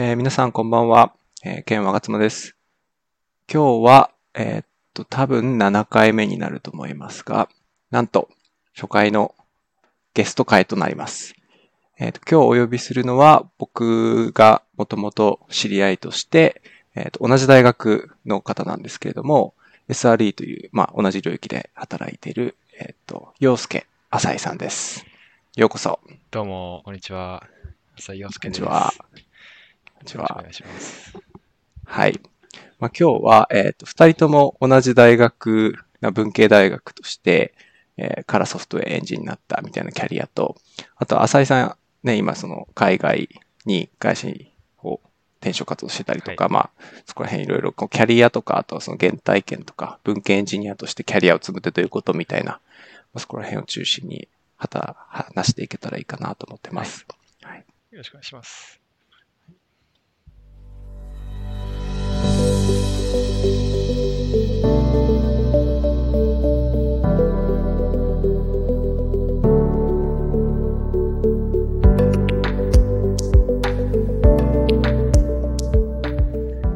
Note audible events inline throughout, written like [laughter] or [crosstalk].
えー皆さんこんばんは。えー、ケンワガツマです。今日は、えーっと、多分7回目になると思いますが、なんと、初回のゲスト会となります。えーっと、今日お呼びするのは、僕がもともと知り合いとして、えーっと、同じ大学の方なんですけれども、SRE という、まあ、同じ領域で働いている、えーっと、洋介浅井さんです。ようこそ。どうも、こんにちは。浅井陽こ介です。んにちは。こんにちはお。願いします。はい。まあ、今日は、えっ、と、二人とも同じ大学、な文系大学として、えーからソフトウェアエンジンになったみたいなキャリアと、あと、浅井さん、ね、今その海外に会社を転職活動してたりとか、まあ、そこら辺いろいろこうキャリアとか、あとはその原体験とか、文系エンジニアとしてキャリアを積むってどういうことみたいな、まあ、そこら辺を中心に、はた、話していけたらいいかなと思ってます。はい。よろしくお願いします。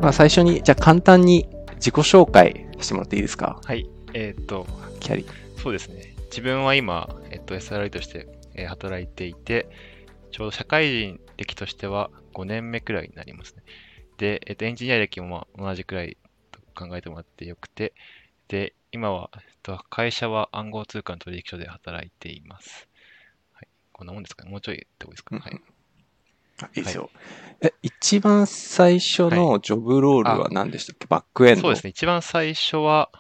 まあ、最初に、じゃあ簡単に自己紹介してもらっていいですか？はい。えーっと、キャリそうですね。自分は今、えっと、SRI として、えー働いていて、ちょうど社会人歴としては5年目くらいになりますね。で、えっと、エンジニア歴もまあ同じくらいと考えてもらってよくて、で、今は、えっと、会社は暗号通貨の取引所で働いています。はい。こんなもんですかね。もうちょいってことですか。うんはい。あいいですよ。え、一番最初のジョブロールは何でしたっけ、バックエンド。そうですね。一番最初は、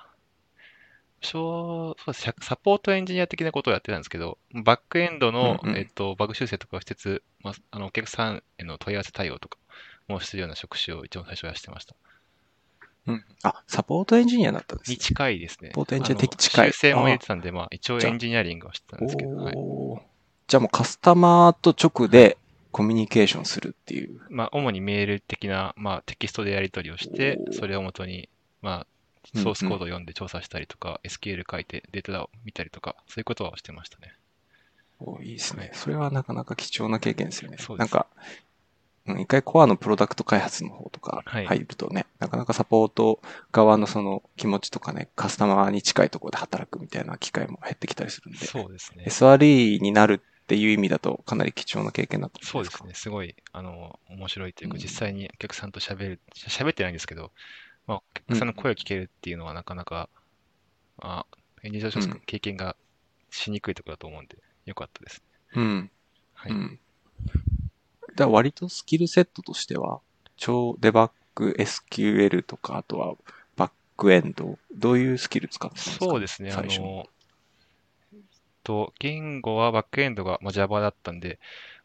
そうササポートエンジニア的なことをやってたんですけど、バックエンドの、うんうんえっと、バグ修正とかをしつつ、まあ、あのお客さんへの問い合わせ対応とかもするような職種を一番最初はしてました。うん。あ、サポートエンジニアだったんですにね。近いですね。サポートエンジニア的近い修正も入れてたんで、まあ、一応エンジニアリングはしてたんですけど、はい。じゃあもうカスタマーと直でコミュニケーションするっていう。まあ、主にメール的な、まあ、テキストでやり取りをしてそれをもとに、まあ、うんうんソースコードを読んで調査したりとか、SQL 書いてデータを見たりとか、そういうことはしてましたね。おいいですね。それはなかなか貴重な経験ですよね。そうですなんか、うん一回コアのプロダクト開発の方とかはい入るとね、なかなかサポート側のその気持ちとかね、カスタマーに近いところで働くみたいな機会も減ってきたりするんで、そうですね。SRE になるっていう意味だとかなり貴重な経験だったそうですね。すごい、あの、面白いというか、うん実際にお客さんと喋る、し喋ってないんですけど、まあ、お客さんの声を聞けるっていうのはなかなか、あ、エンジニアとしてうん経験がしにくいところだと思うんで、よかったです。うん。はい。うん。だ割とスキルセットとしては、超デバッグ、SQL とか、あとはバックエンド、どういうスキル使ってたんですか？そうですね。あ最初に。の、と、言語はバックエンドが、まあ、Java だったんで、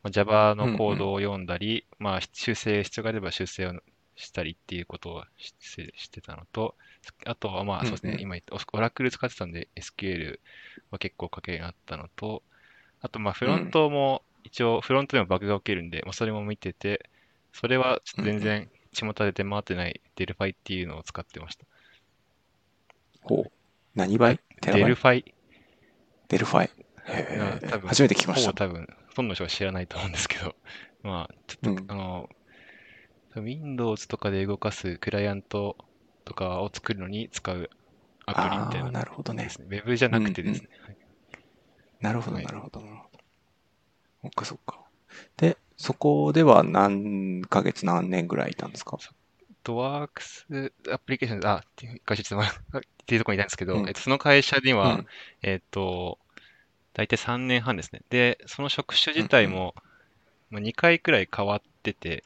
まあ、Java のコードを読んだり、まあ、修正、必要があれば修正をしたりっていうことをししてたのと、あとはまあそうですね、うんうん今言った Oracle 使ってたんで SQL は結構書けるようになったのと、あとまあフロントも一応フロントでもバグが起きるんで、まあ、それも見てて、それはちょっと全然巷で出回ってない Delphi っていうのを使ってました。ほう。何倍？ Delphi Delphi。がへえ多分初めて聞きました。多分、ほとんどの人が知らないと思うんですけど、[laughs] まあ、ちょっと、うんあの、Windows とかで動かすクライアントとかを作るのに使うアプリみたいああ、ななるほどねで。すね。Web じゃなくてですね。はいなるほど、はいなるほど。なるほどそっかそっか。で、そこでは何ヶ月何年ぐらいいたんですか？ドワークスアプリケーション、あ、っていう会社ちょっとっていうところにいたんですけど、うんえっと、その会社には、うんえっと、大体3年半ですね。で、その職種自体も、まあ、2回くらい変わってて、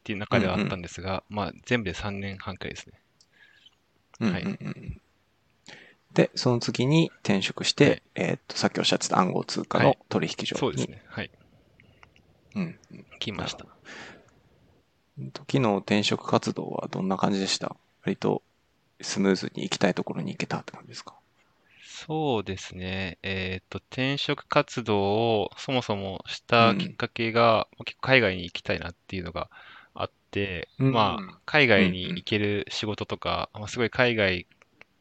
っていう中ではあったんですが、まあ、全部で3年半くらいですね。はいうんうんうんで、その次に転職して、はいえーっと、さっきおっしゃってた暗号通貨の取引所に。そうですね。はい。うんうん。来ました。時の転職活動はどんな感じでした？割とスムーズに行きたいところに行けたって感じですか？そうですね。えっと、転職活動をそもそもしたきっかけが、結構海外に行きたいなっていうのがあって、うん。まあ、海外にうんうん行ける仕事とか、まあ、すごい海外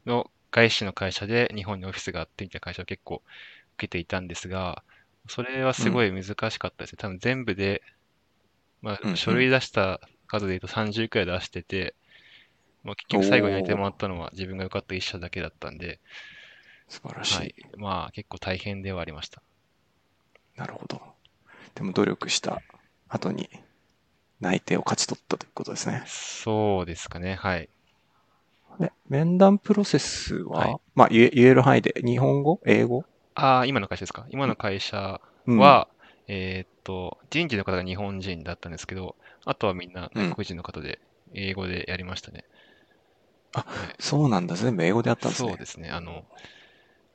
の外資の会社で日本にオフィスがあってみたいな会社を結構受けていたんですが、それはすごい難しかったですね。多分全部でまうんうんあ、書類出した数で言うと30くらい出してて、まあ、結局最後にやってもらったのは自分が良かった一社だけだったんで、素晴らしい。はい。まあ、結構大変ではありました。なるほど。でも努力した後に内定を勝ち取ったということですね。そうですかね、はい。で面談プロセスは、はいまあ言え言える範囲で日本語？英語？ああ、今の会社ですか？今の会社うんは、えーっと、人事の方が日本人だったんですけど、あとはみんな外国人の方で、英語でやりましたね。あはいそうなんだ。全部英語でやったんですね。そうですね。あの、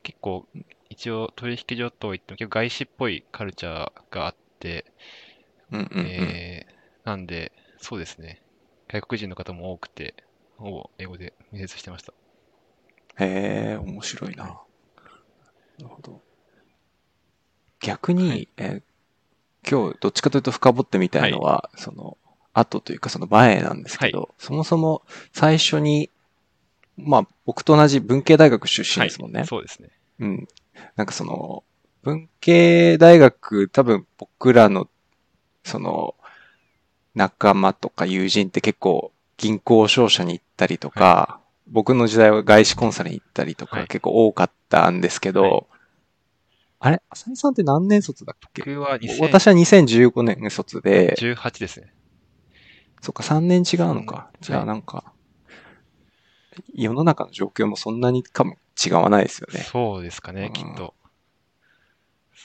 結構、一応取引所といっても結構外資っぽいカルチャーがあって、うんうんうん。えーなんで、そうですね。外国人の方も多くて、ほぼ英語で面接してました。へえ、面白いな。なるほど。逆に、はいえー今日どっちかというと深掘ってみたいのは、その、後というかその前なんですけど、そもそも最初に、まあ僕と同じ文系大学出身ですもんね。そうですね。うん。なんかその、文系大学、多分僕らの、その、仲間とか友人って結構銀行商社に行ったりとか、僕の時代は外資コンサルに行ったりとかはい結構多かったんですけど、はいあれ？浅井さんって何年卒だっけ？僕は私は2015年卒で、2018ですね。そっか3年違うのか。うんじゃあなんか、世の中の状況もそんなにかも違わないですよね。そうですかね、うんきっと。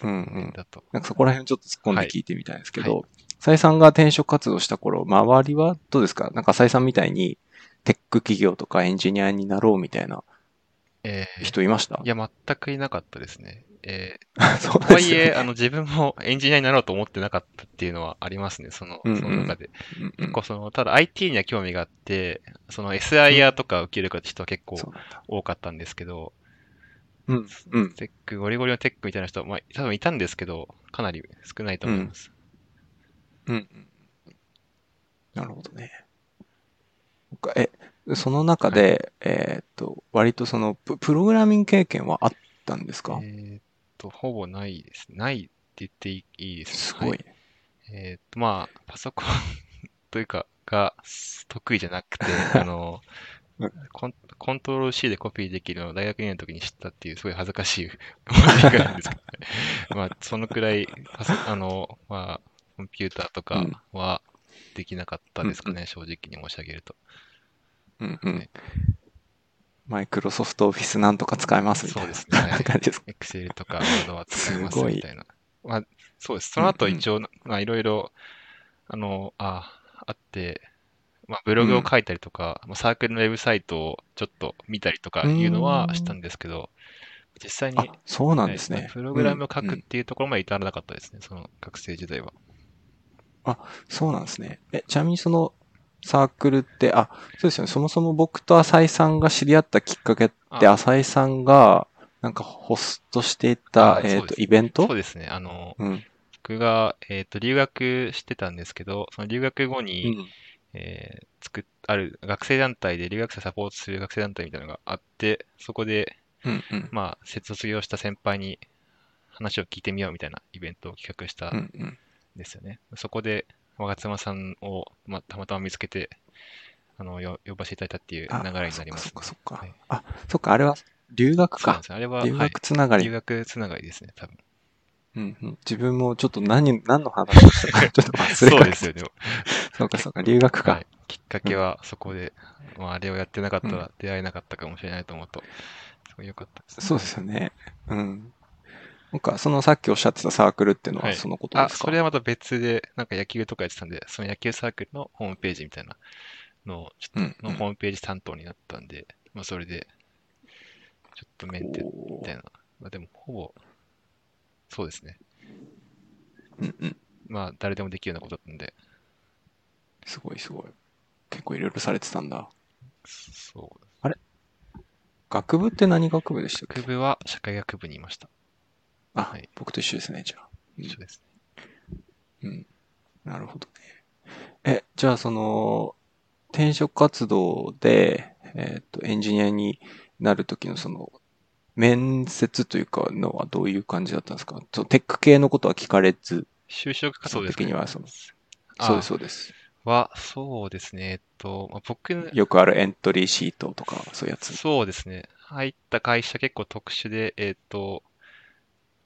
うんうんだと。なんかそこら辺ちょっと突っ込んで聞いてみたいんですけはど、浅井さんが転職活動した頃、周りはどうですか？なんか浅井さんみたいにテック企業とかエンジニアになろうみたいなえー人いました？いや、全くいなかったですね。えー [laughs] とはいえ。あの、自分もエンジニアになろうと思ってなかったっていうのはありますね、その、その中で。うんうん結構その、ただ IT には興味があって、その SIR とか受ける人は結構。多かったんですけど、うん。うん。テック、ゴリゴリのテックみたいな人は、まあ、多分いたんですけど、かなり少ないと思います。うんうん。なるほどね。え、その中で、えーっと、割とそのプ、プログラミング経験はあったんですか？えと、ほぼないです。ないって言っていいですね。すごい。はいえーっと、まあ、パソコンというか、が得意じゃなくて、[laughs] あのうん、コンコントロール C でコピーできるのを大学2年の時に知ったっていう、すごい恥ずかしい思いがあるんですけどね。[laughs] まあ、そのくらい、あの、まあ、コンピューターとかはできなかったですかね、正直に申し上げると。うんうん。マイクロソフトオフィスなんとか使えますみたいな。そうですねはい [laughs] 感じですか。とか Word は使えますみたいな。まあ、そうです。その後うんうん一応、まあいろいろ、あの、あ、あって、まあブログを書いたりとか、まあサークルのウェブサイトをちょっと見たりとかいうのはしたんですけど、実際あに、、そうなんですね。はいプログラムを書うんうんくっていうところまで至らなかったですね、その学生時代は。そうなんですね。え、ちなみにそのサークルって、あ、そうですよね。そもそも僕と浅井さんが知り合ったきっかけって、あ浅井さんが、なんかホストしていた、えっ、と、あそうですイベント？そうですね。あの、うん。僕が、えっ、と、留学してたんですけど、その留学後うに、ん。えー作っある学生団体で留学生サポートする学生団体みたいなのがあって、そこで、うん。うん。まあ、卒業した先輩に話を聞いてみようみたいなイベントを企画したうんん。うん。ですよね。そこで、我妻さんを、まあ、たまたま見つけて、あの、よ呼ばせていただいたっていうあ流れになります。そっかそっかそっか。はいあ、そっか、あれは留学か。あれは、留はい学つながり。留学つながりですね、多分。うんうん。自分もちょっと何、何の話をしたか [laughs] ちょっと忘れそうですよ、でも。そうかそうか、留学か。はい。きっかけはそこで、まあ、あれをやってなかったら出会えなかったかもしれないと思うと、すごい良かったです。そうですよね。うん。なんか、そのさっきおっしゃってたサークルっていうのははいそのことであ、すか、それはまた別で、なんか野球とかやってたんで、その野球サークルのホームページみたいなのを、ちょっうんと、のホームページ担当になったんで、まあそれで、ちょっとメンテみたいな。まあでも、ほぼ、そうですね。うんうん。まあ誰でもできるようなことだったんで、すごいすごい。結構いろいろされてたんだ。そう。学部って何学部でしたっけ？学部は社会学部にいました。あ、はい僕と一緒ですね、じゃあ。うん一緒です。うん。なるほどね。え、じゃあその、転職活動で、えっ、と、エンジニアになるときのその、面接というかのはどういう感じだったんですか？テック系のことは聞かれず、就職活動で的にはそのあそうです、そうです。は、そうですね。えっと、まあ、僕、よくあるエントリーシートとか、そういうやつ。そうですね。入った会社結構特殊で、えっと、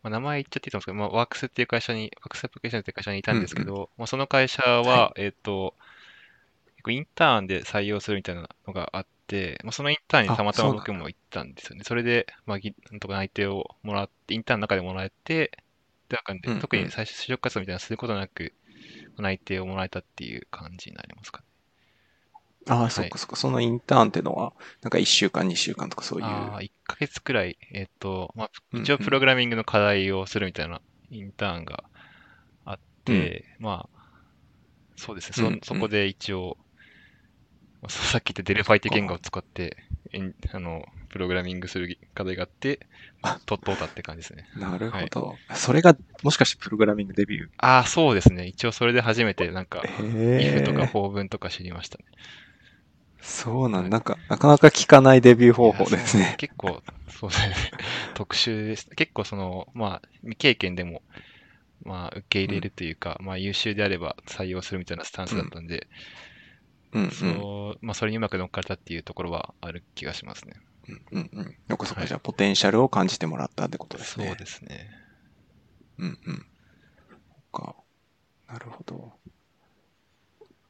まあ、名前言っちゃっていいと思うんですけど、まあ、ワークスっていう会社に、ワークスアプリケーションっていう会社にいたんですけど、まあ、その会社は、はえっと、結構インターンで採用するみたいなのがあって、まあ、そのインターンにたまたま僕も行ったんですよね。それで、まあ、ぎなんとか内定をもらって、インターンの中でもらえて、ってな感じでうんうん特に最初就職活動みたいなのすることなく、内定をもらえたっていう感じになりますかね。ああ、いそっかそっか。そのインターンっていうのは、なんか1週間、2週間とかそういう。ああ、1ヶ月くらい、えっと、まあ、うんうん一応プログラミングの課題をするみたいなインターンがあって、まあ、そうですね、うんうんそ、そこで一応、[laughs] さっき言った Delphi って言語を使って、あの、プログラミングする課題があって、あとっとうたって感じですね。なるほど。それが、もしかしてプログラミングデビュー？ああ、そうですね。一応それで初めてなんか、へ if とかえ。法文とか知りましたね。そうなんなんか、なかなか聞かないデビュー方法ですね。結構、そうですね。[laughs] 特殊です。結構その、まあ、未経験でも、まあ、受け入れるというか、まあ、優秀であれば採用するみたいなスタンスだったんで、うんうん。そう、まあ、それにうまく乗っかれたっていうところはある気がしますね。うんうんうん。よくそこはいじゃあ、ポテンシャルを感じてもらったってことですね。そうですね。うんうん。か。なるほど。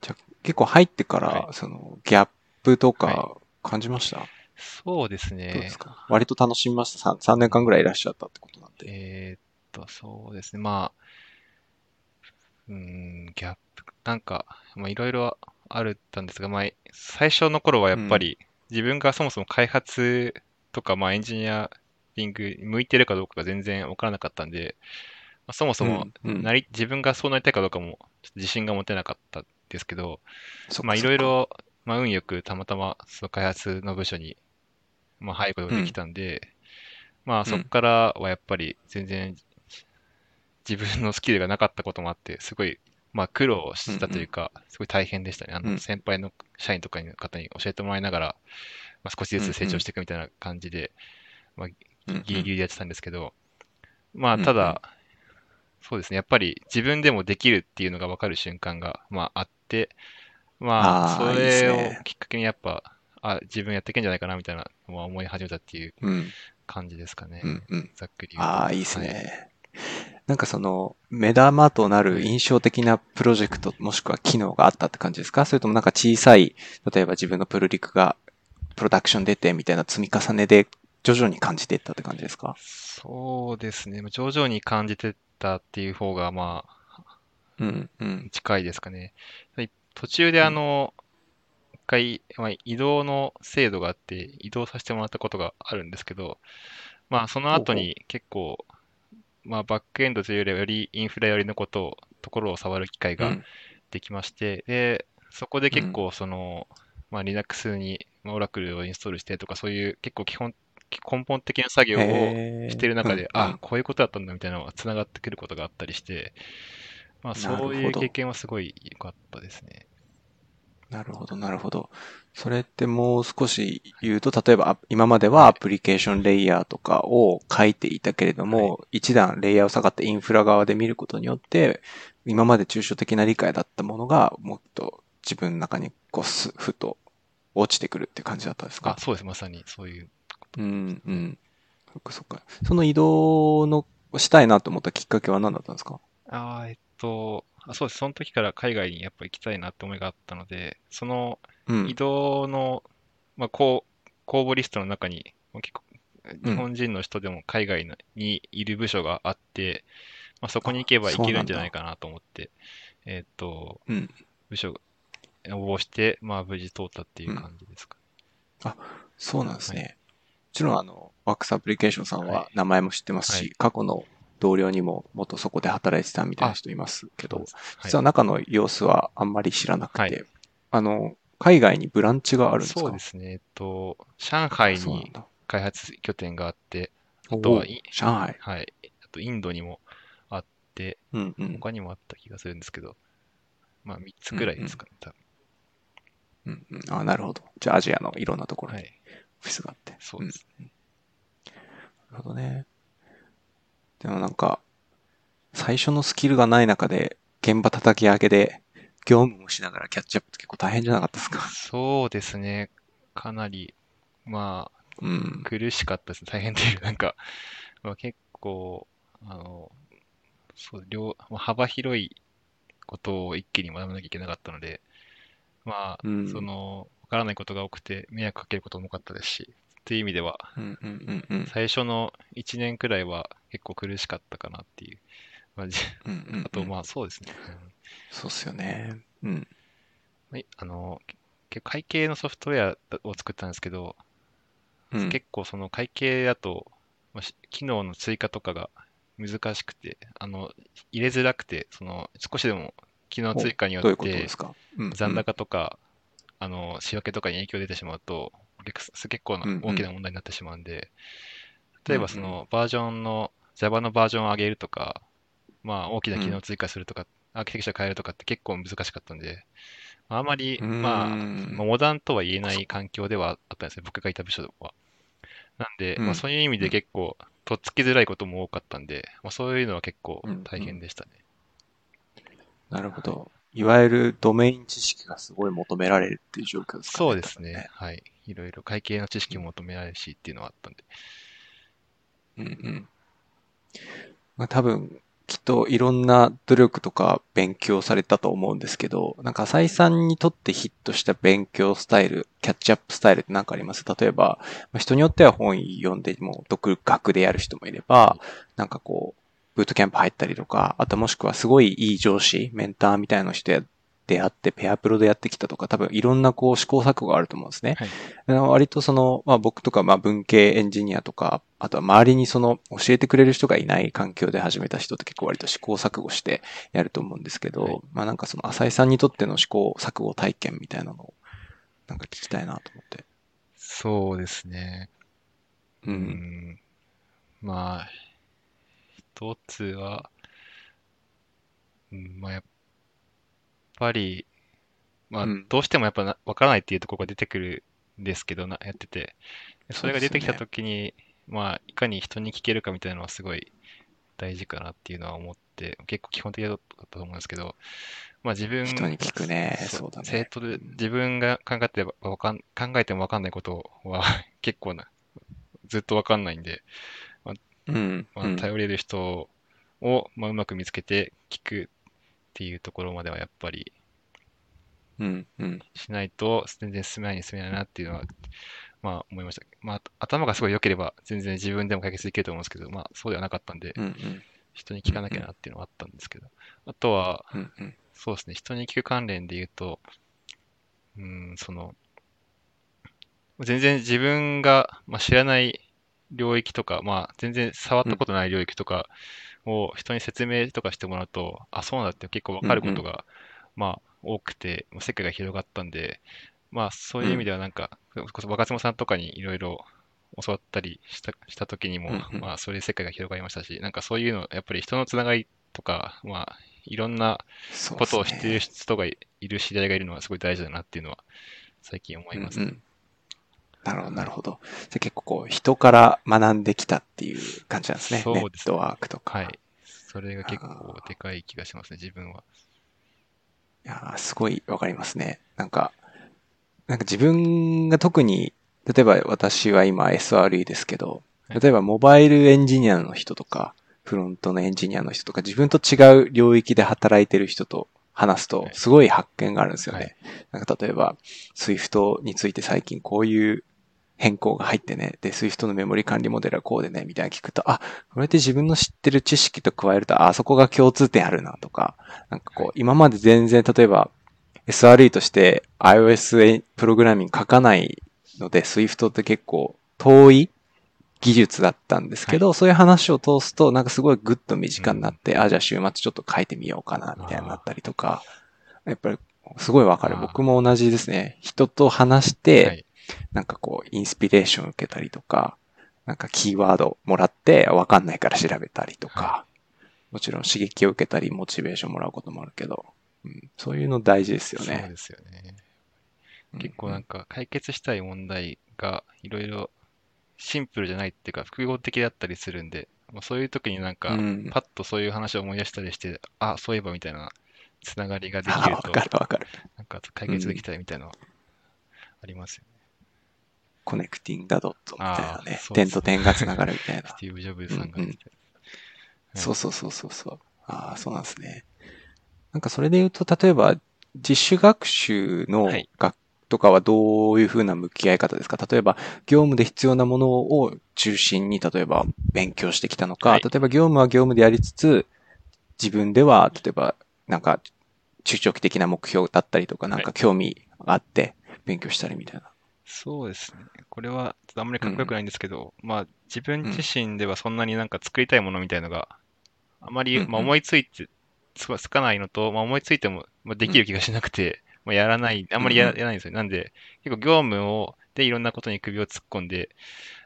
じゃあ、結構入ってから、はその、ギャップとはか感じました、そうですどうねです。か？割と楽しみました。3, 3年間ぐらいいらっしゃったってことなんで。えーっと、そうですね。まあ、うーん、ギャップ、なんか、まあ、いろいろあるったんですが、まあ、最初の頃はやっぱり、自分がそもそも開発とか、まあ、エンジニアリングに向いてるかどうかが全然わからなかったんで、まあ、そもそもうんうん。なり、自分がそうなりたいかどうかも、自信が持てなかったんですけど、まあ、いろいろ、まあ、運よくたまたま、その開発の部署に、まあ、入ることができたんで、まあ、そこからはやっぱり全然、自分のスキルがなかったこともあって、すごい、まあ、苦労したというか、すごい大変でしたね。あの、うん。先輩の社員とかの方に教えてもらいながら、まあ、少しずつ成長していくみたいな感じで、まあ、うんうん。ギリギリでやってたんですけど、まあ、うんうん。ただ、そうですね、やっぱり自分でもできるっていうのが分かる瞬間が、まあ、あって、まあ、あーそれいいですねをきっかけにやっぱ、あ、自分やっていけんじゃないかなみたいなのは思い始めたっていううん、感じですかね。うん、うん。ざっくり言うと。ああ、いいですはいね。なんかその、目玉となる印象的なプロジェクト、もしくは機能があったって感じですか？それともなんか小さい、例えば自分のプルリクがプロダクション出てみたいな積み重ねで徐々に感じていったって感じですか？そうですね。まあ徐々に感じてたっていう方が、まあ、うん、うん。近いですかね。はい途中であの、一回、まあ、移動の制度があって、移動させてもらったことがあるんですけど、まあ、その後に結構、まあ、バックエンドというよりはよりインフラ寄りのことを、ところを触る機会がうん、できまして、で、そこで結構その、まあ、Linux に、まあ、Oracle をインストールしてとか、そういう結構基本、根本的な作業をしてる中で、うん。あ、こういうことだったんだみたいなのが繋がってくることがあったりして、まあ、そういう経験はすごい良かったですね。なるほど、なるほど。それってもう少し言うと、例えばあ今まではアプリケーションレイヤーとかを書いていたけれども、一段レイヤーを下がってインフラ側で見ることによって、今まで抽象的な理解だったものがもっと自分の中にこうすふと落ちてくるって感じだったんですか？あ、そうです。まさにそういう。うん、うん。そっかそっか。その移動のしたいなと思ったきっかけは何だったんですか？あーえっと、あそうです。その時から海外にやっぱ行きたいなって思いがあったので、そのうん移。動の、まあ、公公募リストの中に、まあ結構、日本人の人でも海外のにいる部署があって、まあ、そこに行けば行けるんじゃないかなと思って、えっと、うん。部署応募して、まあ、無事通ったっていう感じですか。そうなんですね。もちろん、あの、ワークスアプリケーションさんははい名前も知ってますし、はい過去の同僚にも元そこで働いてたみたいな人いますけど、はい実は中の様子はあんまり知らなくて、はいあの、海外にブランチがあるんですか？そうですね。えっと、上海に。開発拠点があって、おとはい上海。はい。あと、インドにもあって、うんうん。他にもあった気がするんですけど、まあ、3つくらいですかね、多うんうん、あなるほど。じゃあアジアのいろんなとこ分。ろにはい。オフィスがあって。そうです。んなるほどね。でもなんか、最初のスキルがない中で、現場叩き上げで、業務もしながらキャッチアップって結構大変じゃなかったですか？そうですね。かなり、まあ、うん。苦しかったですね。大変っていう、なんか、まあ、結構、あの、そう、両、まあ幅広いことを一気に学ばなきゃいけなかったので、まあ、うんその、わからないことが多くて、迷惑かけることも多かったですし、っていう意味では、うんうんうんうん。最初の1年くらいは結構苦しかったかなっていう。まあ、じうんうんうんあと、まあ、そうですね。そうっすよね。うん。はい、あの、結構会計のソフトウェアを作ったんですけど、うん。結構その会計だと、ま機能の追加とかが難しくて、あの、入れづらくて、その、少しでも機能追加によってことです、か、うんうん残高とか、あの、仕分けとかに影響出てしまうと、結構結構な大きな問題になってしまうんで、例えばそうんのバージョンの、Java のバージョンを上げるとか、まあ大きな機能を追加するとか、アーキテクチャ変えるとかって結構難しかったんで、あまり、まあ、まあモダンとは言えない環境ではあったんですね、僕がいた部署は。なんで、うんまあそういう意味で結構、とっつきづらいことも多かったんで、まあそういうのは結構大変でしたね。なるほど。いわゆるドメイン知識がすごい求められるっていう状況ですかね。そうですね。。はい。いろいろ会計の知識も求められるしっていうのはあったんで。うんうん。まあ多分、きっといろんな努力とか勉強されたと思うんですけど、なんか浅井さんにとってヒットした勉強スタイル、キャッチアップスタイルって何かあります？例えば、まあ人によっては本読んでもう独学でやる人もいれば、なんかこう、ブートキャンプ入ったりとか、あともしくはすごいいい上司、メンターみたいな人や出会ってペアプロでやってきたとか、多分いろんなこう試行錯誤があると思うんですね。はい割とその、まあ僕とかまあ文系エンジニアとか、あとは周りにその教えてくれる人がいない環境で始めた人って結構割と試行錯誤してやると思うんですけど、はいまあなんかその浅井さんにとっての試行錯誤体験みたいなのをなんか聞きたいなと思って。そうですね。う。うんん。まあ、一つは、うん、まあやっぱり、まあうんどうしてもやっぱなわからないっていうところが出てくるんですけどな、やってて。それが出てきたときに、まあ、いかに人に聞けるかみたいなのはすごい大事かなっていうのは思って、結構基本的だったと思うんですけど、まあ自分、人に聞くね。そそううだね。生徒で自分が考えてわかん考えても分かんないことは [laughs] 結構な、ずっと分かんないんで、うん。まあ、うん頼れる人を、まあ、うまく見つけて聞くっていうところまではやっぱりうん。うん。しないと全然進めないに進めないなっていうのは、まあ思いました。まあ頭がすごい良ければ全然自分でも解決できると思うんですけど、まあそうではなかったんで、うん。うん。人に聞かなきゃなっていうのはあったんですけど、あとは、うん。うん。そうですね、人に聞く関連で言うと、うん、その、全然自分が、まあ、知らない領域とか、まあ、全然触ったことない領域とかを人に説明とかしてもらうと、あ、そうなんだって結構わかることが、まあ、多くて、世界が広がったんで、まあ、そういう意味ではなんか、それこそ若妻さんとかにいろいろ教わったりしたした時にも、うんうん。まあ、そういう世界が広がりましたし、なんかそういうの、やっぱり人のつながりとか、まあ、いろんなことを知っているる人がいいる知り合いがいるのはすごい大事だなっていうのは最近思いますね。うんうんなるほど、なるほど。じゃあ結構こう、人から学んできたっていう感じなんですね。そうですねネットワークとか。はい。それが結構でかい気がしますね、自分は。いやーすごいわかりますね。なんか、なんか自分が特に、例えば私は今 SRE ですけど、はい例えばモバイルエンジニアの人とか、フロントのエンジニアの人とか、自分と違う領域で働いてる人と話すとは、いすごい発見があるんですよね。はなんか例えば、Swift について最近こういう変更が入ってね、で、Swift のメモリ管理モデルはこうでね、みたいな聞くと、あ、これって自分の知ってる知識と加えると、あ、そこが共通点あるなとか、なんかこう、今まで全然、例えば、SRE として iOS プログラミング書かないので、Swift って結構遠い技術だったんですけど、そういう話を通すと、なんかすごいグッと身近になって、あ、じゃあ週末ちょっと書いてみようかな、みたいになったりとか、やっぱりすごいわかる。僕も同じですね。人と話して、はい。なんかこう、インスピレーション受けたりとか、なんかキーワードもらって、わかんないから調べたりとか、もちろん刺激を受けたり、モチベーションもらうこともあるけど、うん、そういうの大事ですよね。そうですよね。うん結構なんか解決したい問題がいろいろシンプルじゃないっていうか複合的だったりするんで、まあ、そういう時になんかうんパッとそういう話を思い出したりして、あ、そういえばみたいなつながりができると、かるわかる。なんか解決できたらみたいなのはありますよね。コネクティング・ダ・ドットみたいなね点と点がつながるみたいなス。ティーブ・ジョブズさんが言ってたはいそうそうそうそうそう。ああ、そうなんですね。なんかそれで言うと、例えば、自主学習のはい学とかはどういうふうな向き合い方ですか？例えば、業務で必要なものを中心に、例えば勉強してきたのか、はい例えば業務は業務でやりつつ、自分では、例えば、なんか、中長期的な目標だったりとか、なんか興味があって勉強したりみたいな。そうですね。これはちょっとあんまりかっこよくないんですけど、まあ自分自身ではそんなになんか作りたいものみたいのがあまり、まあ、思いついてつかつかないのと、まあ、思いついてもまあできる気がしなくて、まあ、やらない、あんまりややらないんですよ。なんで、結構業務をでいろんなことに首を突っ込んで、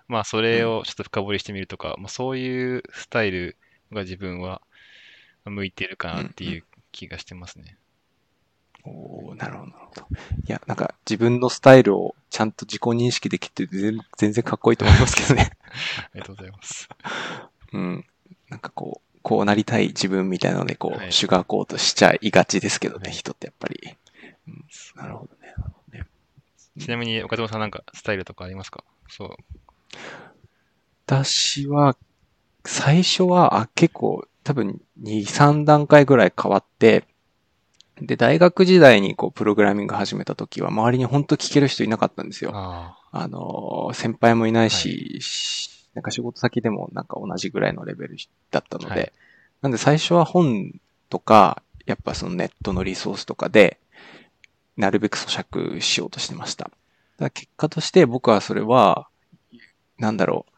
まあそれをちょっと深掘りしてみるとか、まあ、そういうスタイルが自分は向いているかなっていう気がしてますね。おーなるほど、なるほど。いや、なんか自分のスタイルをちゃんと自己認識できて全全然かっこいいと思いますけどね。ありがとうございます。うん。なんかこう、こうなりたい自分みたいなので、こう、はいシュガーコートしちゃいがちですけどね、はい人ってやっぱり。うん、なるほどね。ねちなみに岡島さんなんかスタイルとかありますか？そう。私は、最初は、あ、結構、多分2、3段階ぐらい変わって、で、大学時代にこう、プログラミング始めた時は、周りに本当聞ける人いなかったんですよ。ああの、先輩もいないし、しなんか仕事先でもなんか同じぐらいのレベルだったので、はい。なんで最初は本とか、やっぱそのネットのリソースとかで、なるべく咀嚼しようとしてました。だ結果として僕はそれは、なんだろう、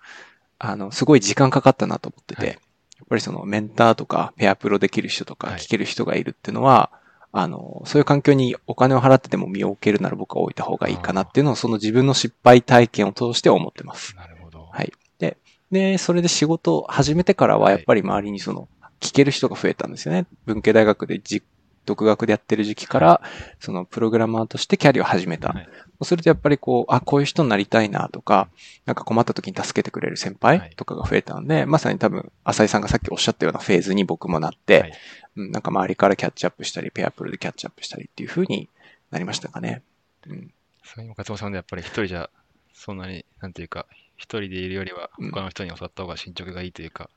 あの、すごい時間かかったなと思ってて、はい。やっぱりそのメンターとかペアプロできる人とかはい。聞ける人がいるっていうのは、あの、そういう環境にお金を払ってでも身を置けるなら僕は置いた方がいいかなっていうのをその自分の失敗体験を通して思ってますあ、。なるほど。はい。で、で、それで仕事を始めてからはやっぱり周りにその、聞ける人が増えたんですよね。文系大学でじ独学でやってる時期から、そのプログラマーとしてキャリアを始めた。はいそうするとやっぱりこう、あ、こういう人になりたいなとか、なんか困った時に助けてくれる先はい輩とかが増えたので、まさに多分、浅井さんがさっきおっしゃったようなフェーズに僕もなって、はいうん、なんか周りからキャッチアップしたり、ペアプロでキャッチアップしたりっていう風になりましたかね。うん。そういう勝間さんでやっぱり一人じゃ、そんなに、なんていうか、一人でいるよりは、うん他の人に教わった方が進捗がいいというか、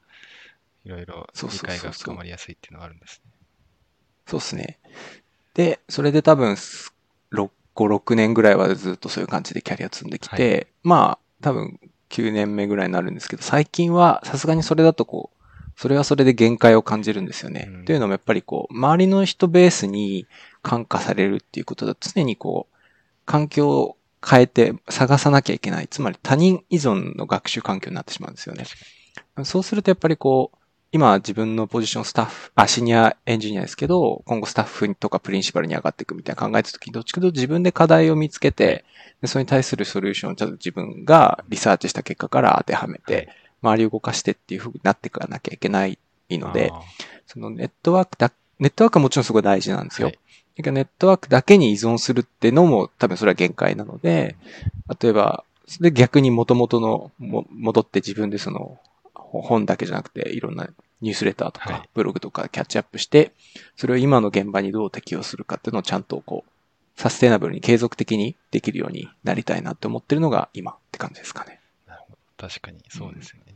いろいろそう理解が深まりやすいっていうのがあるんですね。そうですね。で、それで多分、す6、5、6年ぐらいはずっとそういう感じでキャリア積んできて、まあ、多分9年目ぐらいになるんですけど、最近はさすがにそれだとこう、それはそれで限界を感じるんですよね。うんというのもやっぱりこう、周りの人ベースに感化されるっていうことだと常にこう、環境を変えて探さなきゃいけない。つまり他人依存の学習環境になってしまうんですよね。そうするとやっぱりこう、今は自分のポジションスタッフ、あ、シニアエンジニアですけど、今後スタッフとかプリンシパルに上がっていくみたいな考えたときに、どっちかというと自分で課題を見つけて、でそれに対するソリューションをちょっと自分がリサーチした結果から当てはめて、周りを動かしてっていう風になっていかなきゃいけないので、そのネットワークだ、ネットワークはもちろんすごい大事なんですよ。はいだけどネットワークだけに依存するってのも多分それは限界なので、例えば、それで逆に元々のも、戻って自分でその、ほ本だけじゃなくていろんなニュースレターとはいかブログとかキャッチアップして、それを今の現場にどう適用するかっていうのをちゃんとこう、サステナブルに継続的にできるようになりたいなって思ってるのが今って感じですかね。なるほど。確かにそうですよね。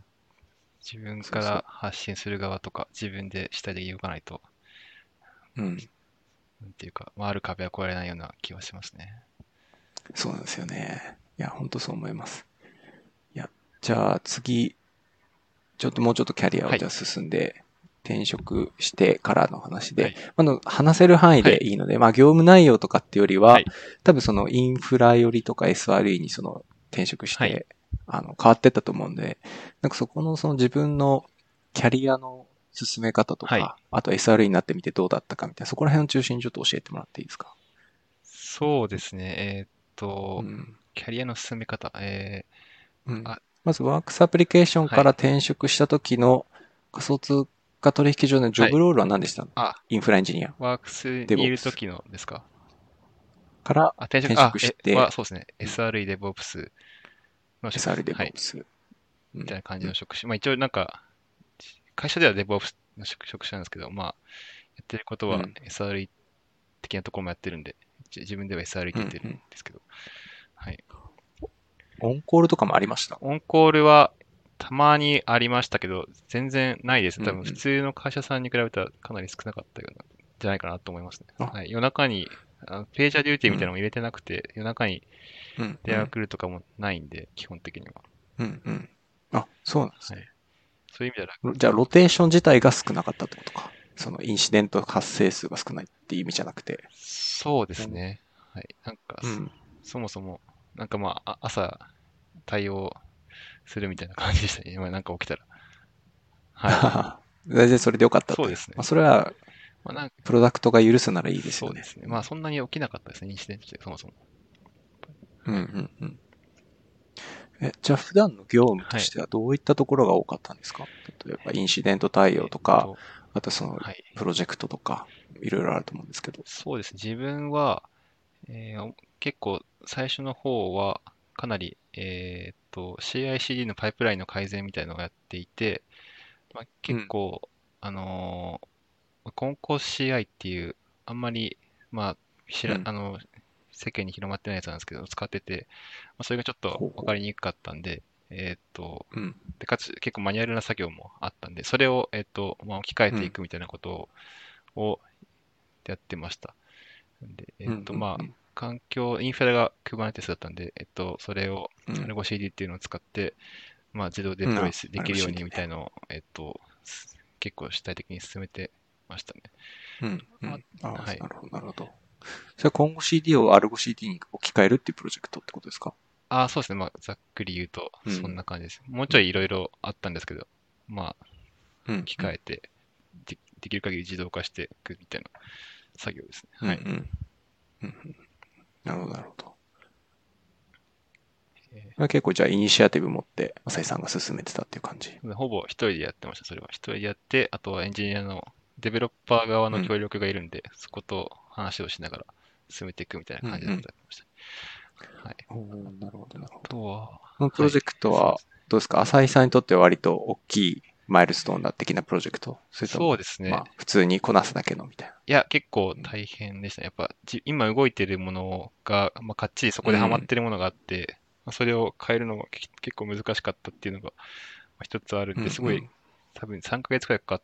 自分から発信する側とか、自分で下で動かないと、うん。なんていうか、まあ、ある壁は越えられないような気はしますね。そうなんですよね。いや、本当そう思います。いや、じゃあ次、ちょっともうちょっとキャリアはいをじゃあ進んで、転職してからの話で、はいあの、話せる範囲でいいので、まあ業務内容とかってよりは、はい多分そのインフラ寄りとか SRE にその転職して、はいあの、変わってったと思うんで、なんかそこのその自分のキャリアの進め方とか、はい。あと SRE になってみてどうだったかみたいな、そこら辺を中心にちょっと教えてもらっていいですか？そうですね。えーっと、うん。キャリアの進め方。えうん。あまず、ワークスアプリケーションからはい。転職した時の仮想通貨取引所のジョブロールは何でしたの、ー、あ、インフラエンジニア。ワークスにい DevOps る時のですか？からあ、転職して。そうですね。SRE デボプスの職 SR デはい。みたいな感じの職種。まあ一応なんか、会社ではデボプスの職職種なんですけど、まあ、やってることはうん SRE 的なところもやってるんで、じ自分では SRE って言ってるんですけど、はい。オンコールとかもありました？オンコールはたまにありましたけど、全然ないです。多分普通の会社さんに比べたらかなり少なかったような、じゃないかなと思いますね。あはい、夜中に、あのページャーデューティーみたいなのも入れてなくて、夜中にうん。電話来るとかもないんで、基本的には。うんうん。あ、そうなんですね。はい。そういう意味では楽じゃあ、ロテーション自体が少なかったってことか。そのインシデント発生数が少ないっていう意味じゃなくて。そうですね。はい。なんか、うん。そもそも、なんかまあ、あ朝対応するみたいな感じでしたね。今なんか起きたら。は [laughs] 全然それでよかったそうですねまあ、それは、い。まあなんかプロダクトが許すならいいですよね。そうですね。まあそんなに起きなかったですね、インシデントってそもそも。うんうんうん。え、じゃあ普段の業務としてはどういったところが多かったんですか、例えばインシデント対応とか、あとそのえっとはい。プロジェクトとか、いろいろあると思うんですけど。そうですね。自分は、えー結構最初の方はかなり、えーっと CI/CD のパイプラインの改善みたいなのをやっていて、まあ、結構、あのーコンコース CI っていうあんまり、まあ知らうんあの世間に広まってないやつなんですけど使ってて、まあ、それがちょっと分かりにくかったんで、えーっとうん。でかつ結構マニュアルな作業もあったんで、それを、えっとまあ、置き換えていくみたいなことを,、をやってました。でえっとうんまあ、環境、インフラが Kubernetes だったんで、えっと、それをうん Argo CD っていうのを使って、まあ、自動デプロイうんできるようにみたいのを、えっと、す結構主体的に進めてましたね。うん。うん。あ、はいなるほど、なるほど。それは今後 CD を Argo CD に置き換えるっていうプロジェクトってことですか？ああ、そうですね。まあ、ざっくり言うと、うんそんな感じです。もうちょいいろいろあったんですけど、まあ、うん。置き換えて、でできる限り自動化していくみたいな作業ですね。はい。うんうん。うんうんなるほど、なるほど。えまあ結構じゃあイニシアティブ持って、浅井さんが進めてたっていう感じ。ーほぼ一人でやってました、それは。一人でやって、あとはエンジニアのデベロッパー側の協力がいるんで、そこと話をしながら進めていくみたいな感じでやってました。はい。なるほど、なるほあとは、このプロジェクトは、どうですか？浅井さんにとっては割と大きいマイルストーンだ的なプロジェクト？それとも、そうですね。まあ、普通にこなすだけのみたいな？いや、結構大変でしたね。やっぱ、じ今動いてるものが、まあ、かっちりそこでハマってるものがあって、まあそれを変えるのがけ結構難しかったっていうのが、まあ一つあるんで、すごい、うんうん多分3ヶ月くらいかかっ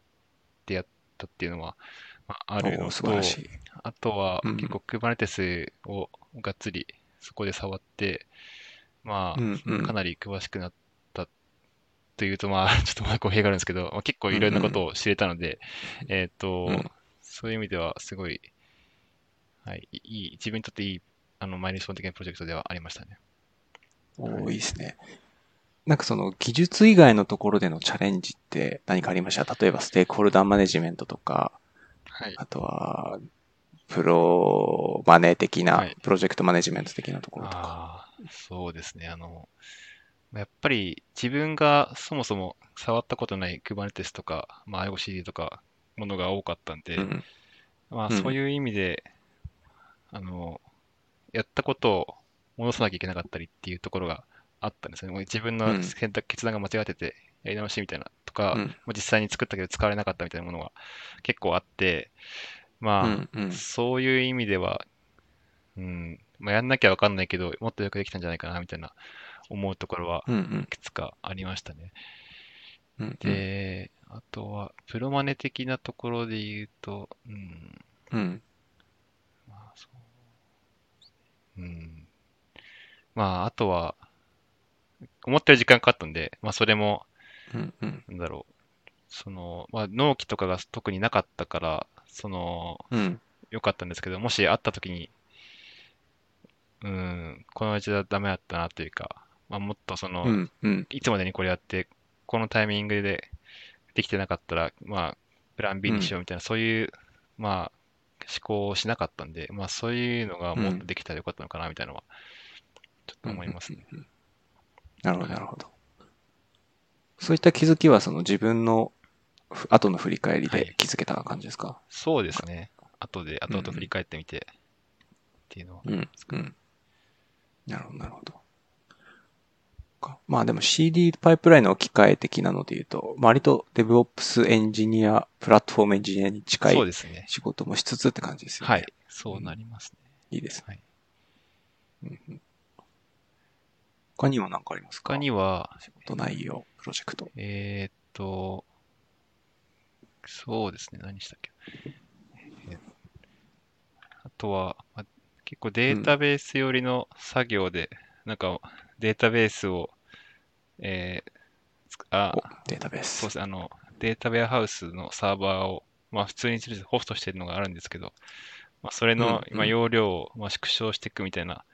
てやったっていうのは、まあ、あるのと、晴らしい。あとはうん。結構 Kubernetes をがっつりそこで触って、まあ、かなり詳しくなったというと、まあ、[laughs] ちょっとまあ語弊があるんですけど、まあ、結構いろんなことを知れたので、えっ、と、うん。そういう意味ではすごい、はい、いい、自分にとっていい、あの、マイルストーン的なプロジェクトではありましたね。おーい。いですね。なんかその技術以外のところでのチャレンジって何かありました？例えばステークホルダーマネジメントとか、はい。あとは、プロマネ的な、はいプロジェクトマネジメント的なところとか。そうですね。あの、やっぱり自分がそもそも触ったことない Kubernetes とか、まあ、Argo CD とかものが多かったんで、うんまあ、うんそういう意味で、あの、やったことを戻さなきゃいけなかったりっていうところがあったんですよね。自分うんの選択、決断が間違ってて、やり直しみたいなとか、うん実際に作ったけど使われなかったみたいなものが結構あって、まあ、うんうんそういう意味では、うん、まあ、やんなきゃわかんないけど、もっとよくできたんじゃないかな、みたいな思うところはいくつかありましたね。うんうんで、あとは、プロマネ的なところで言うと、うん、うんまあ、そう。うん。まあ、あとは、思ったより時間かかったんで、まあ、それも、うんうんなんだろう。その、まあ、納期とかが特になかったから、その、うん良かったんですけど、もし会った時に、うん、このうちはダメだったなというか、まあ、もっとその、うんうんいつまでにこれやって、このタイミングでできてなかったら、まあ、プラン B にしようみたいな、そういう、まあ、思考をしなかったんで、まあ、そういうのがもっとできたらよかったのかな、みたいなのは、ちょっと思いますね。うんうんうんなるほど、なるほど。そういった気づきは、その自分のふ後の振り返りはいで気づけた感じですか、そうですね。後で、後々振り返ってみて、っていうのは。うん、うん。なるほど、なるほど。かまあでも CD パイプラインの置き換え的なので言うと、割と DevOps エンジニア、プラットフォームエンジニアに近い。仕事もしつつって感じですよね。はい。そうなりますね。いいですね。はいうんうん他には何かありますか？他には、仕事内容、プロジェクト。えーっと、そうですね、何したっけ。えーあとは、まあ結構データベース寄りの作業で、なんかデータベースを、えーあお、データベース。そうですね、あの、データウェアハウスのサーバーを、まあ普通にホストしてるのがあるんですけど、まあそれのうんうん今容量をまあ縮小していくみたいな、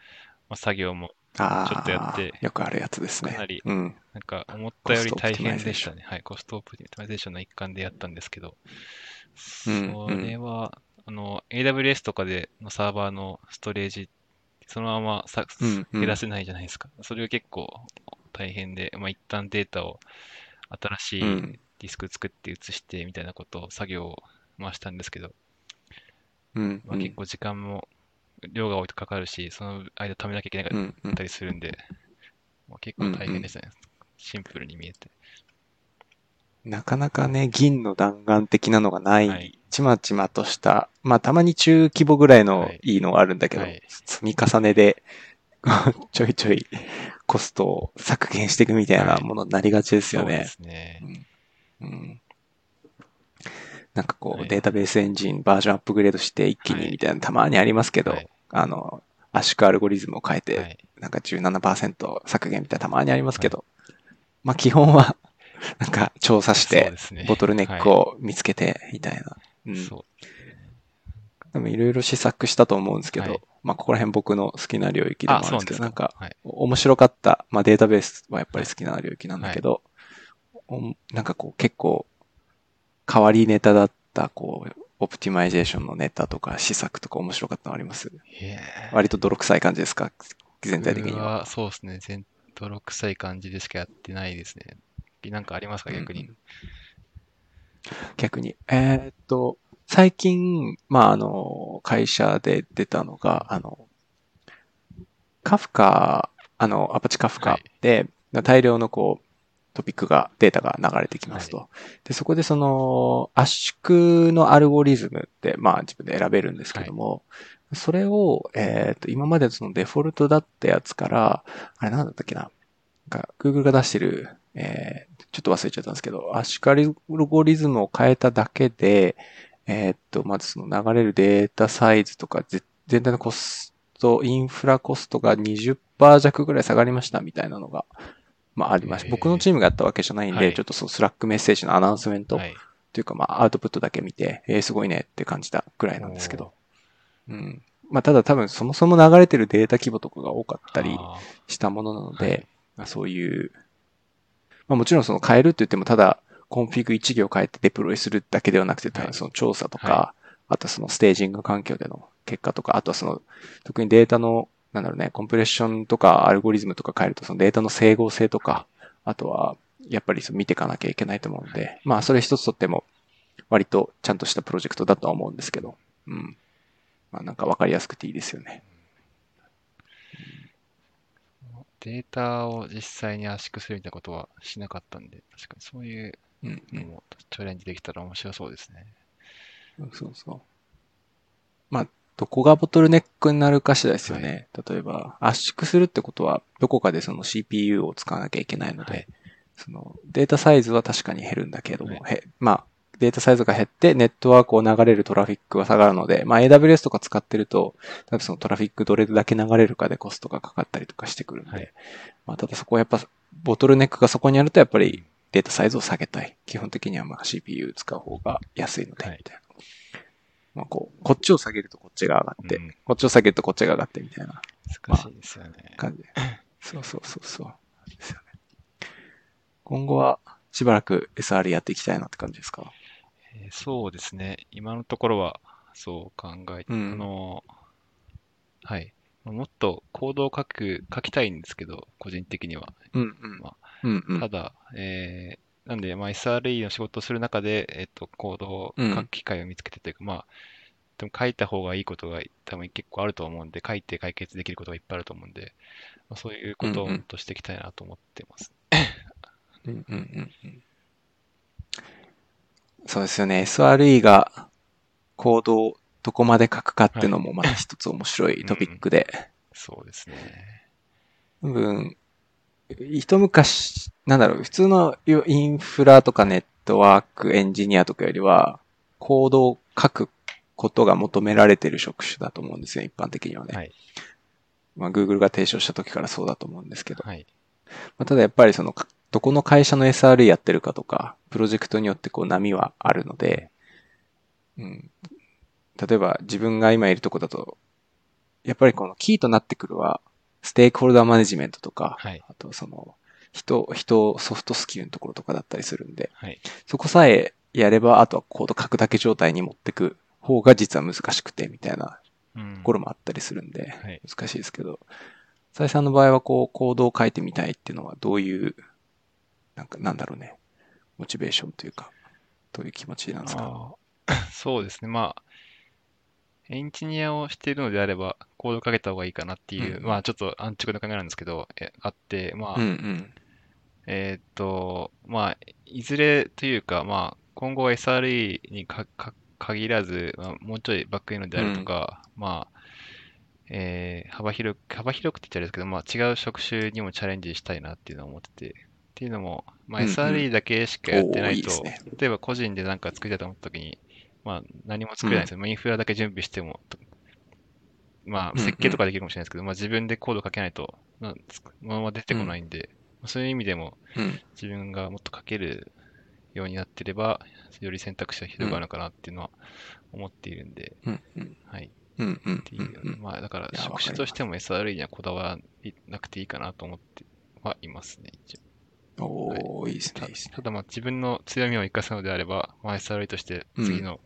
まあ、作業もちょっとやってよくあるやつですね。かなりうん。なんか思ったより大変でしたね。はい、コストオプティマイゼーションの一環でやったんですけど、うんそれは、あの、AWS とかでのサーバーのストレージ、そのままさ減らせないじゃないですか。それが結構大変で、まあ、一旦データを新しいうん。ディスク作って移してみたいなことを作業を回したんですけど、うん。まあ、結構時間も量が多いとかかるし、その間貯めなきゃいけなかうん。うんったりするんで、まあ、結構大変でしたね。シンプルに見えて。なかなかね、銀の弾丸的なのがない、はいちまちまとした、まあたまに中規模ぐらいのはいいいのがあるんだけど、はい積み重ねで、[laughs] ちょいちょいコストを削減していくみたいなものになりがちですよそうでね。すね。うんなんかこう、はい。データベースエンジンバージョンアップグレードして一気にみたいなのたまにありますけど、はい。あの、圧縮アルゴリズムを変えて、はい。なんか17%削減みたいなたまにありますけど、まあ基本は、[laughs] なんか調査してボトルネックを見つけて、みたいな。うん。でもいろいろ試作したと思うんですけど、はい。まあここら辺僕の好きな領域でもあるんですけど、なんか、はい。面白かった、まあデータベースはやっぱり好きな領域なんだけど、おなんかこう結構変わりネタだった、こう、オプティマイゼーションのネタとか試作とか面白かったのあります？割と泥臭い感じですか？全体的に僕は。そうですね。全泥臭い感じでしかやってないですね。なんかありますか、逆に。うん逆に。えーっと、最近、まあ、あの、会社で出たのが、あの、カフカ、あの、アパチカフカで、大量のこう、トピックが、データが流れてきますと。で、そこでその、圧縮のアルゴリズムって、まあ自分で選べるんですけども、それを、えっ、と、今までそのデフォルトだったやつから、あれなんだったっけな？なんか、Google が出してる、えー、ちょっと忘れちゃったんですけど、圧縮アルゴリズムを変えただけで、えっ、と、まずその流れるデータサイズとか、ぜ全体のコスト、インフラコストが20%弱ぐらい下がりましたみたいなのが、まあありました。へー僕のチームがやったわけじゃないんで、はいちょっとそのスラックメッセージのアナウンスメントはい。というか、まあ、アウトプットだけ見て、えー、すごいねって感じたぐらいなんですけど。うん。まあ、ただ多分そもそも流れてるデータ規模とかが多かったりあしたものなので、はいまあ、そういう、まあ、もちろんその変えるって言っても、ただ、コンフィグ1行変えてデプロイするだけではなくて、多分その調査とか、はあとそのステージング環境での結果とか、あとはその、特にデータの、なんだろうね、コンプレッションとかアルゴリズムとか変えると、そのデータの整合性とか、あとは、やっぱりその見ていかなきゃいけないと思うんで、まあ、それ一つとっても、割とちゃんとしたプロジェクトだとは思うんですけど、うん。まあ、なんかわかりやすくていいですよね。ーデータを実際に圧縮するみたいなことはしなかったんで、確かにそういううん、うん。のもチャレンジできたら面白そうですね。そうそう。まあ、どこがボトルネックになるか次第ですよね。例えば、圧縮するってことは、どこかでその CPU を使わなきゃいけないので、はいそのデータサイズは確かに減るんだけれども、はいへまあ、データサイズが減って、ネットワークを流れるトラフィックは下がるので、まあ AWS とか使ってると、多分そのトラフィックどれだけ流れるかでコストがかかったりとかしてくるんで、はいまあただそこはやっぱ、ボトルネックがそこにあるとやっぱりデータサイズを下げたい。基本的にはまあ CPU 使う方が安いので、はいみたいな。まあこう、こっちを下げるとこっちが上がって、うんこっちを下げるとこっちが上がってみたいな難しいですよね。感じで。そうそうそうそう。ですよね。今後はしばらく SR やっていきたいなって感じですか？えーそうですね。今のところはそう考えて、うんあの、はい。もっとコードを書く、書きたいんですけど、個人的には。うんうんま。うんうん。ただ、えーなんで、まあ、SRE の仕事をする中で、えっと、コードを書く機会を見つけてというか、まあ、でも書いた方がいいことが多分結構あると思うんで、書いて解決できることがいっぱいあると思うんで、まあ、そういうことうんうんとしていきたいなと思ってます。うんうんうんうんそうですよね。SRE がコードをどこまで書くかっていうのもまた一つ面白いトピックで、そうですね。多分、一昔、なんだろう、普通のインフラとかネットワークエンジニアとかよりは、コードを書くことが求められてる職種だと思うんですよ、一般的にはね。はい。まあ、Google が提唱した時からそうだと思うんですけど。はい。まあ、ただやっぱりその、どこの会社の SRE やってるかとか、プロジェクトによってこう波はあるので、うん。例えば自分が今いるとこだと、やっぱりこのキーとなってくるは、ステークホルダーマネジメントとか、はい。あとその、人、人、ソフトスキルのところとかだったりするんで、はい。そこさえやれば、あとはコード書くだけ状態に持ってく方が実は難しくて、みたいなうんところもあったりするんで、はい難しいですけど、さいさんの場合はこう、コードを書いてみたいっていうのはどういう、なんか、なんだろうね、モチベーションというか、どういう気持ちなんですか？[coughs] そうですね。まあ、エンジニアをしているのであれば、コードかけた方がいいかなっていう、うん。まあちょっと安直な考えなんですけど、えあって、まあ、うんうん。えーっと、まあ、いずれというか、まあ、今後は SRE にかか限らず、まあ、もうちょいバックエンドであるとか、まあ、えー幅広く、幅広くって言っちゃあれですけど、まあ、違う職種にもチャレンジしたいなっていうのを思ってて、っていうのも、まあ、うんうん。SRE だけしかやってないと、いいですね。例えば個人で何か作りたいと思った時に、まあ、何も作れないんですよ。まあ、インフラだけ準備しても、とまあ、うんうん設計とかできるかもしれないですけど、まあ、自分でコード書けないと、ままま出てこないんで、まあそういう意味でも、うん。自分がもっと書けるようになってれば、より選択肢が広がるのかなっていうのは思っているんで、うんうん。はい。うんうんっていう、うんうん。まあだから職種としても SRE にはこだわらなくていいかなと思ってはいますね、一応。おー、いいいいですね。ただまあ自分の強みを生かすのであれば、まあ、SRE として次の、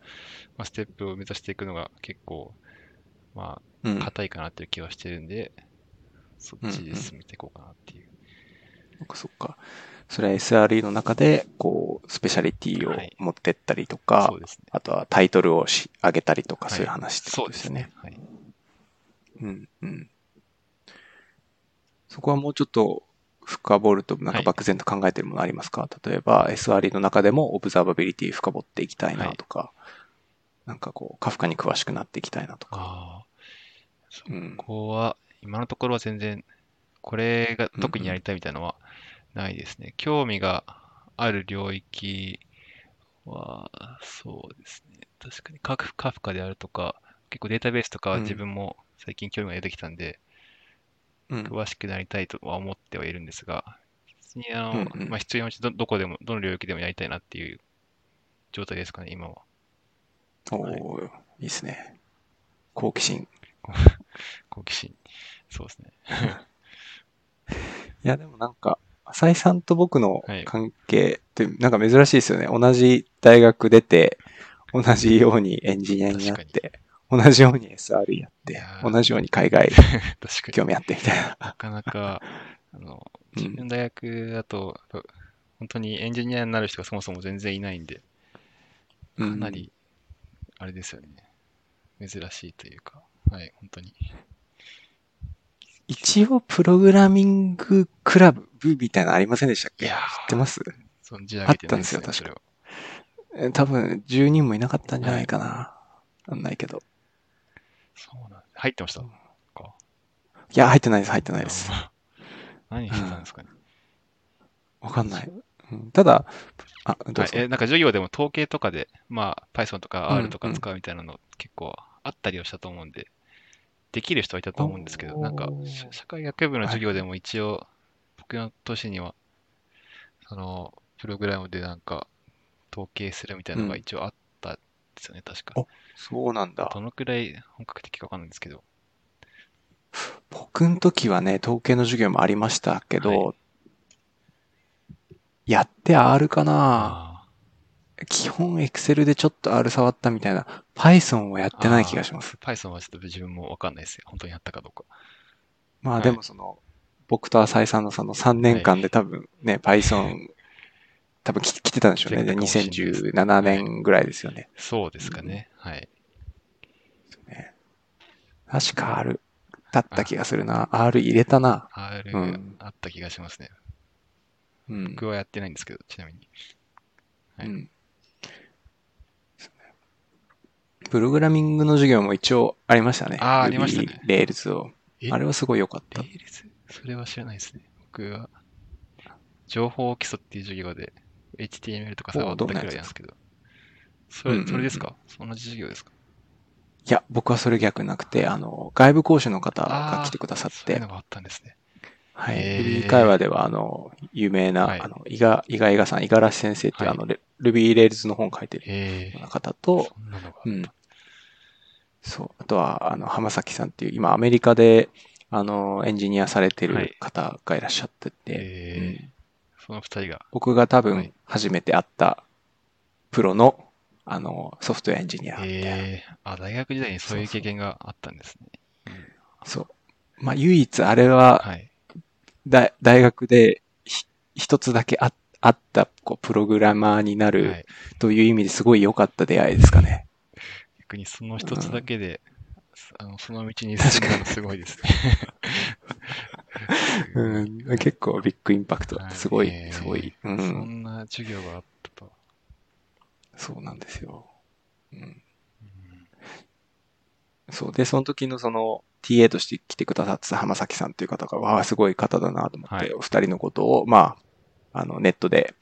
まあ、ステップを目指していくのが結構、まうんあ、硬いかなっていう気はしてるんで、そっちで進めていこうかなっていう。そっかそっか。それは SRE の中で、こう、スペシャリティをはい持ってったりとか、そうですね。あとはタイトルをし上げたりとか、はいそういう話ってことですよね。。はい。うん、うん。そこはもうちょっと深掘ると、なんかはい漠然と考えてるものありますか、例えば SRE の中でもオブザーバビリティ深掘っていきたいなとか、なんかこう、カフカに詳しくなっていきたいなとか。そうん。こは、今のところは全然、これが特にやりたいみたいなのはないですね。興味がある領域は、そうですね。確かにカフカフカであるとか、結構データベースとか自分も最近興味が出てきたんで、うん。詳しくなりたいとは思ってはいるんですが、別にあの、うんうんまあ、必要なうちどどこでも、どの領域でもやりたいなっていう状態ですかね、今は。おー、いいですね。好奇心。[laughs] 好奇心。そうですね。[laughs] いや、でもなんか、浅井さんと僕のはい関係って、なんか珍しいですよね。同じ大学出て、同じようにエンジニアになって、同じように SR やって同じように海外。[laughs] 興味あってみたいな。なかなか、あの、うん自分の大学だと、やっぱ本当にエンジニアになる人がそもそも全然いないんで、かなり、あれですよね。珍しいというか、はい、本当に。一応、プログラミングクラブみたいなのありませんでしたっけ？知いやーってます？存じ上げてないあったんですよそれはえ多分、10人もいなかったんじゃないかな。わかんないけど。そうなんです。入ってました？かいや、入ってないです、入ってないです。あ何してたんですかね？わかんない。うんただ、あ、どはい、うぞ。え、なんか授業でも統計とかで、まあ、Python とかうん R とか使うみたいなの結構あったりはしたと思うんで、できる人はいたと思うんですけど、なんか社社会学部の授業でも一応、僕の年には、その、プログラムでなんか統計するみたいなのが一応あったんですよね、確か。お。そうなんだ。どのくらい本格的かわかんないんですけど、僕の時はね、統計の授業もありましたけど、はやって R かな。あ基本 Excel でちょっと R 触ったみたいな、Python はやってない気がします。Python はちょっと自分もわかんないですよ。本当にやったかどうか。はいまあでもその、僕と浅井さんのその3年間で多分ね、Python、多分来来てたんでしょうね。で来てたかもしれないです2017年ぐらいですよね。そうですかね。はい。ね確か R だった気がするな。R 入れたな。R うんあった気がしますね。うん。僕はやってないんですけど、ちなみに。はいうん。プログラミングの授業も一応ありましたね。あーありましたね Rails を。え？あれはすごい良かったレ。ールズそれは知らないですね。僕は、情報基礎っていう授業で、HTML とか触ったくらいなんですけど。それ、うんうんうんそれですか？同じ授業ですか？いや、僕はそれ逆なくて、あの、外部講師の方が来てくださってそういうの、があったんですね。はい。へー Ruby 界隈では、あの、有名な、はいあの、伊賀、伊賀伊賀さん、五十嵐先生っていう、はいあの、レ Ruby Rails の本書いてるえような方と。うん。そう。あとは、あの、浜崎さんっていう、今、アメリカで、あの、エンジニアされてはいる方がいらっしゃってて、えうんその二人が。僕が多分はい、初めて会った、プロの、あの、ソフトウェアエンジニアみ。ええあ、大学時代にそういう経験があったんですね。そう。まあ、唯一、あれは、はい。だ大学でひ一つだけああった、こう、プログラマーになはるい、という意味ですごい良かった出会いですかね。逆にその一つだけで、あのその道に進んだのすごいですね。うん、結構ビッグインパクトだった。すごい、えーすごい。うそん、んな授業があったとは。そうなんですよ。うん、うんそう。で、その時のその TA として来てくださってた浜崎さんっていう方が、わあ、すごい方だなと思って、はいお二人のことを、まあ、あの、ネットで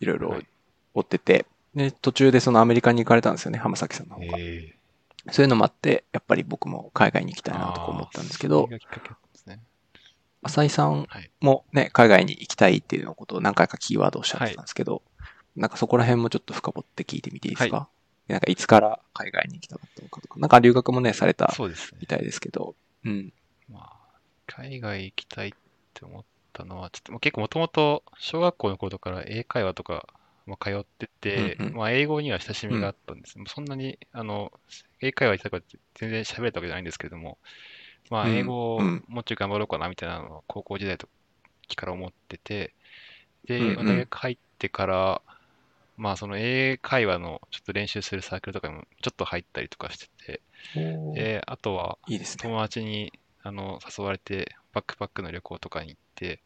いろいろはい追ってて、で、途中でそのアメリカに行かれたんですよね、浜崎さんの方が。えそういうのもあって、やっぱり僕も海外に行きたいなとか思ったんですけど。浅井さんはい。もね、海外に行きたいっていうのことを何回かキーワードをおっしゃってたんですけど、なんかそこら辺もちょっと深掘って聞いてみていいですか、なんかいつから海外に行きたかったのかとか、なんか留学もね、されたみ。たいですけど、うん。まあ、海外行きたいって思ったのは、ちょっともう結構もともと小学校の頃から英会話とか、まあ、通ってて、うんうん。まあ、英語には親しみがあったんです。もうそんなに、あの、英会話行きたか全然喋れたわけじゃないんですけども、まあ、うん。英語をうん。もうちょい頑張ろうかなみたいなのを高校時代とから思ってて、で、うんうん。大学入ってから、まあ、その英会話のちょっと練習するサークルとかにもちょっと入ったりとかしてて、で、あとは、いいですね。友達にあの誘われてバックパックの旅行とかに行って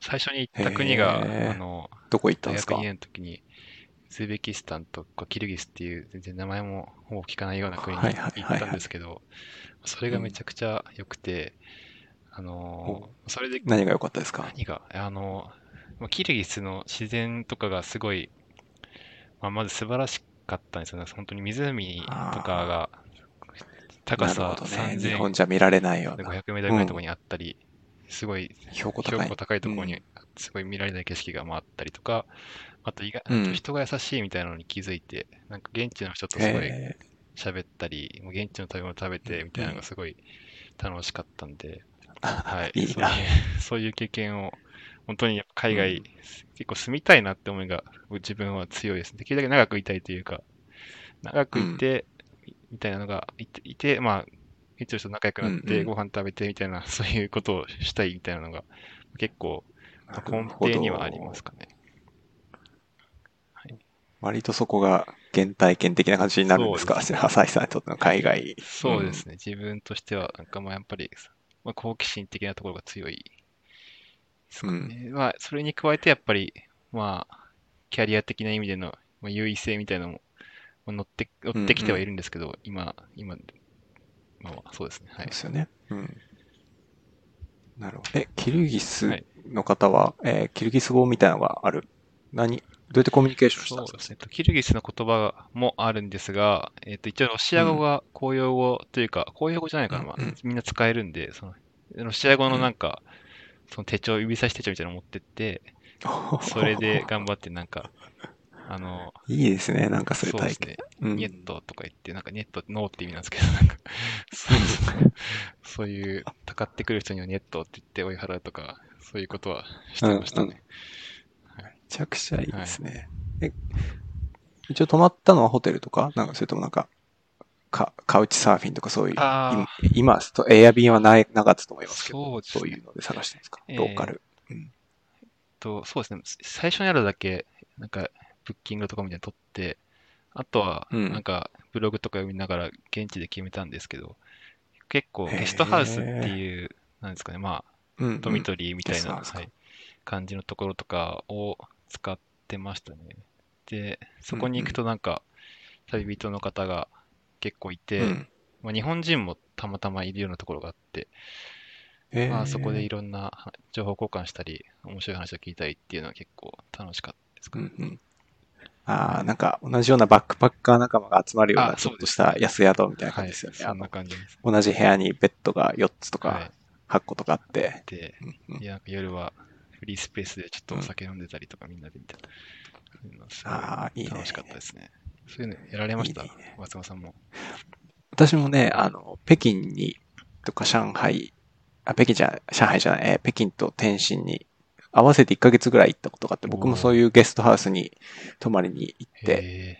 最初に行った国があのどこ行ったん大学ですか？2年の時にウズベキスタンとかキルギスっていう全然名前もほぼ聞かないような国に行ったんですけどそれがめちゃくちゃ良くてあのそれで何が良かったですか？何があのまあキルギスの自然とかがすごいまあまず素晴らしかったんですよね。本当に湖とかが高さなるほどね。3000日本じゃ見られないような。500メートルぐらいのところにあったり、すごい標高高い。標高高いところにうんすごい見られない景色が回ったりとか、あと意外、うんあと人が優しいみたいなのに気づいて、なんか現地の人とすごいへ喋ったり、現地の食べ物食べてみたいなのがすごい楽しかったんで、ーはい、いいな。そういう [laughs] そういう経験を本当に海外、うん結構住みたいなって思いが自分は強いですね。できるだけ長くいたいというか、長くいて、みたいなのがいて、いてまあ、現地の人と仲良くなっうんうんてご飯食べてみたいな、[laughs] そういうことをしたいみたいなのが結構根底にはありますかね。割とそこが原体験的な感じになるんですか？そう浅井さんにとっての海外。そうですね。自分としては、なんかまあやっぱり、まあ、好奇心的なところが強いですかね。まあ、それに加えてやっぱり、まあ、キャリア的な意味での、まあ、優位性みたいなのもまあ乗って、乗ってきてはいるんですけど、今、今、まあまあ、そうですね。はいで。すよね。うん。なるほど。え、キルギスはいの方は、えーキルギス語みたいなのがある？何どうやってコミュニケーションしたんですか？そうですね。とキルギスの言葉もあるんですが、えっ、と、一応ロシア語が公用語というか、公用語じゃないかな、まあうんうんみんな使えるんで、その、ロシア語のなんか、その手帳、指差し手帳みたいなの持ってって、[laughs] それで頑張ってなんか、あの、いいですね。なんかそういうそうです体験。ね。うんニェットとか言って、なんかネットノーって意味なんですけど、なんか、[laughs] そうそういう、たかってくる人にはネットって言って追い払うとか、そういうことはしてましたね。めちゃくちゃいいですね。え、一応泊まったのはホテルとか？なんかそれともなんか、かカウチサーフィンとかそういう、あ今、今エアビンはないなかったと思いますけど、そうねそういうので探してるんですか、えーローカル。と、そうですね。最初にあるだけ、なんか、ブッキングとかみたいに取って、あとは、うんなんか、ブログとか読みながら現地で決めたんですけど、結構、ゲストハウスっていう、なんですかね、まあ、んドミトリーみたいな、はい、感じのところとかを使ってましたね。で、そこに行くとなんか、旅人の方が、結構いて、うん。まあ、日本人もたまたまいるようなところがあって、えーまあ、そこでいろんなは情報交換したり、面白い話を聞いたりっていうのは結構楽しかったですかね。うんうん。ああ、なんか同じようなバックパッカー仲間が集まるようなあちょっとした安宿みたいな感はい、じですよね。そんなあ同じ部屋にベッドが4つとはいか。8個とかあって。で、うんうん夜はフリースペースでちょっとお酒飲んでたりとかみんなでみたいな。ああ、いいね。楽しかったですね。そういうのやられました？いいね松山さんも。私もね、あの、北京に、とか上海、あ、北京じゃ上海じゃない、えー北京と天津に合わせて1ヶ月ぐらい行ったことがあって、僕もそういうゲストハウスに泊まりに行って、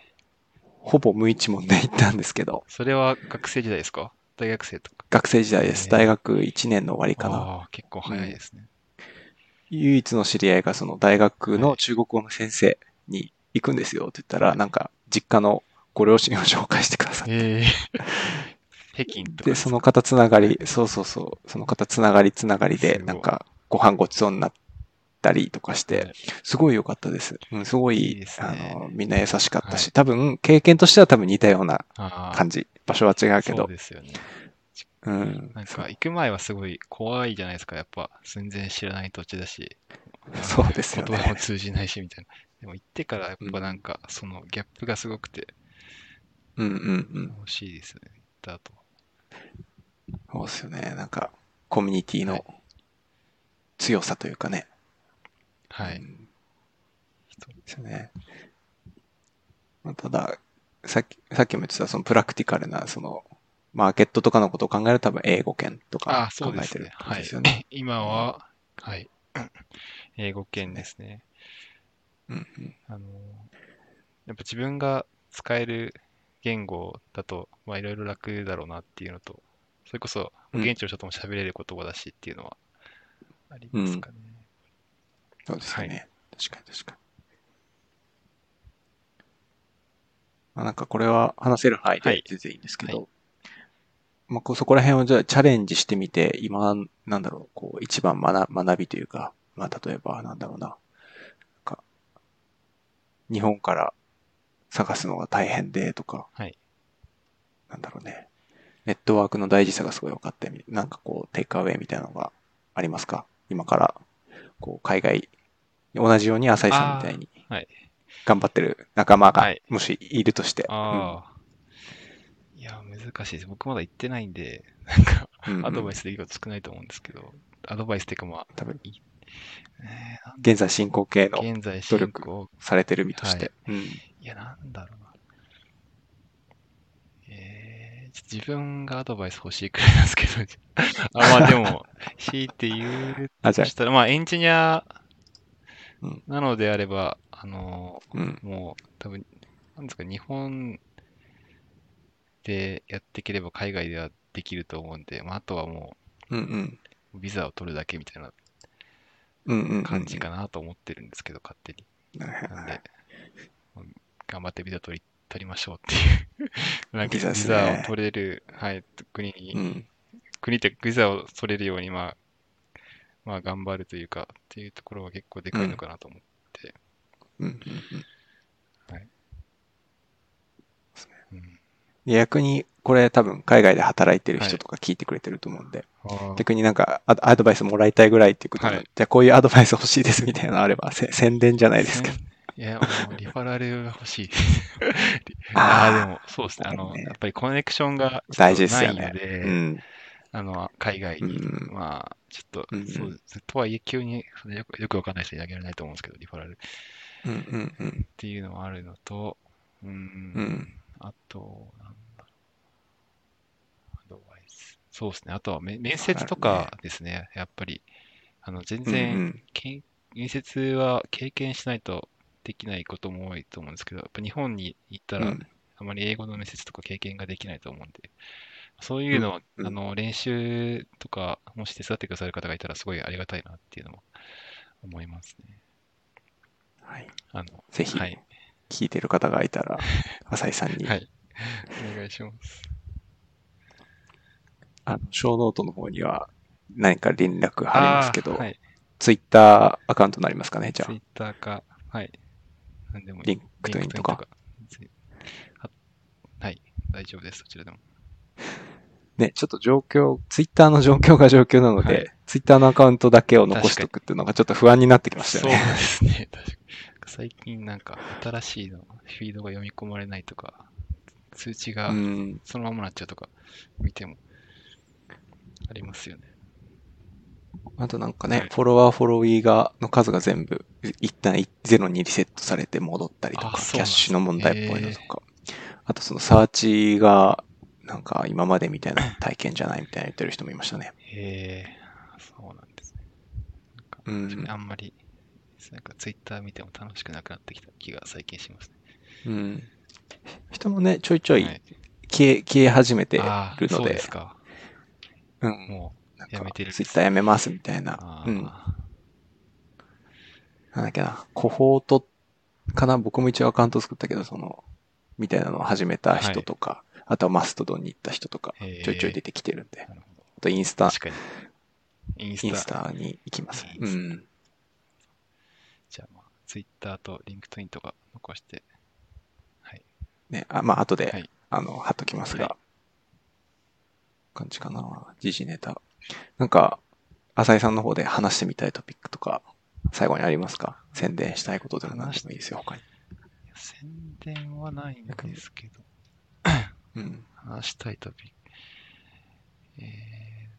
ほぼ無一文で行ったんですけど、それは学生時代ですか？大学生とか。学生時代です。大学1年の終わりかな。ああ、結構早いですね。唯一の知り合いがその大学の中国語の先生に行くんですよって言ったら、なんか実家のご両親を紹介してくださって。[laughs] 北京とかで、その方つながり、そうそうそう、その方つながりつながりで、なんかご飯ごちそうになったりとかして、すごい良かったです。うん、すごい、いいねあの、みんな優しかったし、はい多分、経験としては多分似たような感じ。場所は違うけそうど。ですよね。うん。なんか行く前はすごい怖いじゃないですか。やっぱ全然知らない土地だし。そうですよね言葉も通じないしみたいな。でも行ってからやっぱなんかそのギャップがすごくてうんうんうん。欲しいですね。行った後。そうですよね。なんか、コミュニティの強さというかね。はい。うんですよね。まあただ、さっき、さっきも言ってた、そのプラクティカルな、その、マーケットとかのことを考えると多分英語圏とあか考えてるそうですね。はい。[laughs] 今は、はい。英語圏ですね。うんうんあの、やっぱ自分が使える言語だと、まあいろいろ楽だろうなっていうのと、それこそうん現地の人とも喋れる言葉だしっていうのはありますかね。そうですよね。確かに確かに。まあ、なんかこれは話せる範囲はい。で全然いいんですけど、はまあこうそこら辺をじゃあチャレンジしてみて、今、なんだろう、こう一番学学びというか、まあ例えばなんだろうな、なんか日本から探すのが大変でとか、はい。なんだろうね、ネットワークの大事さがすごい分かってみ、なんかこうテイクアウェイみたいなのがありますか？今から、こう海外、同じように浅井さんみたいに頑張ってる仲間がはい。もしいるとして、ああ。いや、難しいです。僕まだ行ってないんで、なんか、うん。うんアドバイスできること少ないと思うんですけど、アドバイスっていうかまあ、多分現在進行形の現在努進力行、されてる身として。うん。いや、なんだろうな。えー、自分がアドバイス欲しいくらいなんですけど、[laughs] あ、まあでも、強いて言うあ、じゃとしたら、まあエンジニアうんなのであれば、あの、あ、うん。もう多分、なんですか、日本でやっていければ海外ではできると思うんで、まあ、あとはもうんうん。うビザを取るだけみたいな。感じかなと思ってるんですけど、勝手に。なんで、頑張ってビザ取り取りましょうっていう。なんかビビザを取れる、はい、国に、うん。国ってビザを取れるように、まあ、まあ頑張るというか、っていうところは結構でかいのかなと思って。うん。うん。うん。うん。で逆に、これ多分海外で働いてる人とか聞いてくれてると思うんで、あー。逆になんかアアドバイスもらいたいぐらいっていうことで、はい。じゃあこういうアドバイス欲しいですみたいなのあれば、せ宣伝じゃないですけど。いや、もうリファラルが欲しい。[laughs] あーああ、でも、そうですね。あの、ねやっぱりコネクションが大事ですよね。ないので、うん。あの、海外に、うんまあ、ちょっと、うんうんそうです。とはいえ、急によくよくわかんない人にあげられないと思うんですけど、リファラルっうんうんうん。ていうのはあるのと、うん、うん。あと、なんだろう。アドバイス。そうですね。あとはめ面接とかですね。やっぱり、あの、全うん然、うんけん面接は経験しないとできないことも多いと思うんですけど、やっぱ日本に行ったら、うんあまり英語の面接とか経験ができないと思うんで、そういうのを、うんうんあの練習とか、もし手伝ってくださる方がいたら、すごいありがたいなっていうのも思いますね。はい。あのぜひはい。聞いてる方がいたら、[laughs] 浅井さんに、はい。お願いします。あの、ショーノートの方には何か連絡貼りますけど、はい。ツイッターアカウントになりますかね、じゃあツイ。ッターか、はい。なんでもいい。リンクトインとか。はい。大丈夫です、そちらでも。[laughs] ね、ちょっと状況、ツイッターの状況が状況なので、はいツイッターのアカウントだけを残しておくっていうのがちょっと不安になってきましたそうよね。ですね、確かに。最近なんか新しいの、フィードが読み込まれないとか、通知がうん。そのままなっちゃうとか、見ても、ありますよね。あとなんかね、はいフォロワー、フォローが、の数が全部、一旦ゼロにリセットされて戻ったりとか、キャッシュの問題っぽいのとか。あとそのサーチが、なんか今までみたいな体験じゃないみたいな言ってる人もいましたね。へえ、そうなんですね。うんあんまり、なんかツイッター見ても楽しくなくなってきた気が最近しますね。うん。人もね、ちょいちょいはい消え、消え始めてるのでそうで、すか。うん。もなんかやめてるツイッターやめますみたいなあ。うん。あ、なんだっけな、コホートかな僕も一応アカウント作ったけど、その、みたいなのを始めた人とか、あとはマストドンに行った人とか、ちょいちょい出てきてるんで。あとインスタ、確かに。インスタ。インスタに行きます。うん。じゃあ、まあ、ツイッターとリンクトインとか残して、はい。ね、あまあ、後で、はいあの、貼っときますが、は感じかな。時事ネタ。なんか、浅井さんの方で話してみたいトピックとか、最後にありますか？宣伝したいことでも何でもいいですよ、他に。宣伝はないんですけど、うん。話したいトピック。え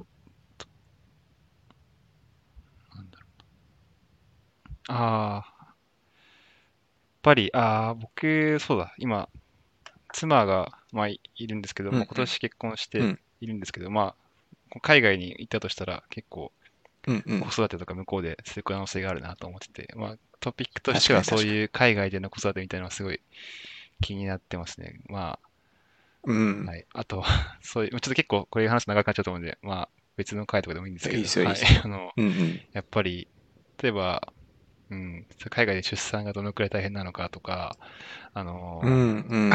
ーっと、なんだろうな。ああ、やっぱり、ああ、僕、そうだ、今、妻が、まあ、いいるんですけど、うん今年結婚してうんいるんですけど、まあ、海外に行ったとしたら、結構、うんうん子。育てとか向こうでする可能性があるなと思ってて、まあ、トピックとしてはそういう海外での子育てみたいなのはすごい気になってますね。まうん。あ、はい。あと、そういう、ちょっと結構これ話す長くなっちゃうと思うんで、まあ、別の回とかでもいいんですけど、いいですよはい [laughs] あの、うんうん。やっぱり、例えば、うん、海外で出産がどのくらい大変なのかとか、あの、うんうん。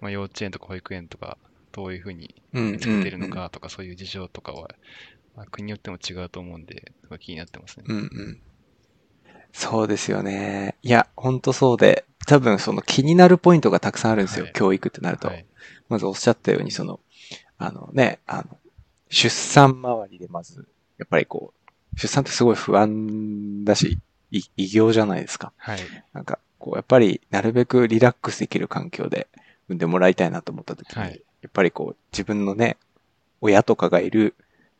まあ、幼稚園とか保育園とか、どういうふうにうん見つけてるのかとか、そういう事情とかは、まあ、国によっても違うと思うんで、気になってますね。うんうん。そうですよね。いや、ほんとそうで、多分その気になるポイントがたくさんあるんですよ。はい教育ってなると。はい。まずおっしゃったように、その、あのね、あの、出産周りでまず、やっぱりこう、出産ってすごい不安だし、い異業じゃないですか。はい。なんか、こう、やっぱり、なるべくリラックスできる環境で産んでもらいたいなと思った時に、はいやっぱりこう、自分のね、親とかがいる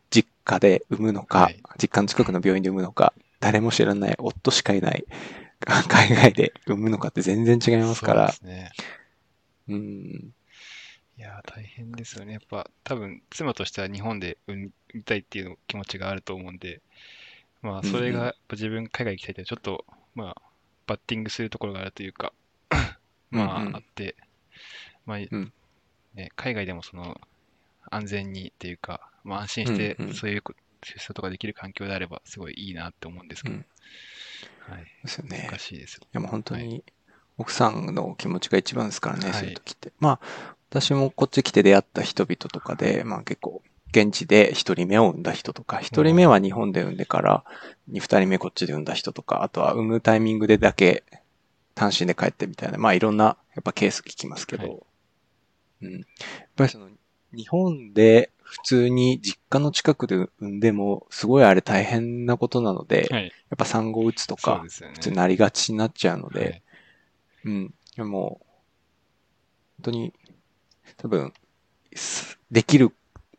実家で産むのか、はい。実家の近くの病院で産むのか、誰も知らない夫しかいない [laughs] 海外で産むのかって全然違いますから。そう、ですね。うん、いやー、大変ですよね。やっぱ、多分、妻としては日本で産みたいっていう気持ちがあると思うんで、まあ、それが、自分、海外行きたいって、ちょっと、まあ、バッティングするところがあるというか、まあ、あって、まあ、んね、海外でもその、安全にっていうか、まあ、安心してそういうこ出産とかできる環境であれば、すごいいいなって思うんですけど、うんはい。ですよね。難しいですよ。いやもう本当に奥さんの気持ちが一番ですからね、はいそういう時って。まあ、私もこっち来て出会った人々とかで、まあ結構、現地で一人目を産んだ人とか、一人目は日本で産んでから、二人目こっちで産んだ人とか、あとは産むタイミングでだけ単身で帰ってみたいな、まあいろんな、やっぱケース聞きますけど、はいうん。やっぱりその、日本で普通に実家の近くで産んでも、すごいあれ大変なことなので、やはい。っぱ産後うつとか。普通になりがちになっちゃうので、はいうん。でも、本当に、多分、すできる、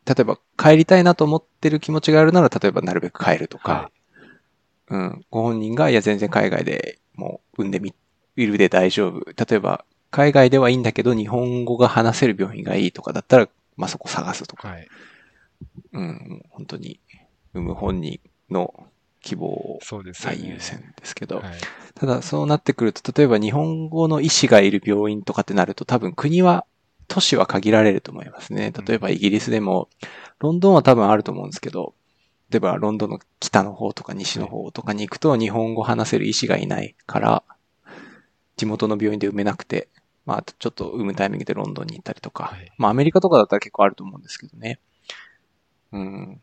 例えば帰りたいなと思ってる気持ちがあるなら、例えばなるべく帰るとか、はうん。ご本人が、いや、全然海外でもう産んでみるで大丈夫。例えば、海外ではいいんだけど、日本語が話せる病院がいいとかだったら、まあ、そこ探すとか、はい。うん。本当に、産む本人の希望を。最優先ですけど、はい。ただそうなってくると、例えば日本語の医師がいる病院とかってなると多分国は、都市は限られると思いますね。例えばイギリスでも、ロンドンは多分あると思うんですけど、例えばロンドンの北の方とか西の方とかに行くと日本語話せる医師がいないから、地元の病院で産めなくて、まあちょっと産むタイミングでロンドンに行ったりとか、はいまあアメリカとかだったら結構あると思うんですけどね。うん。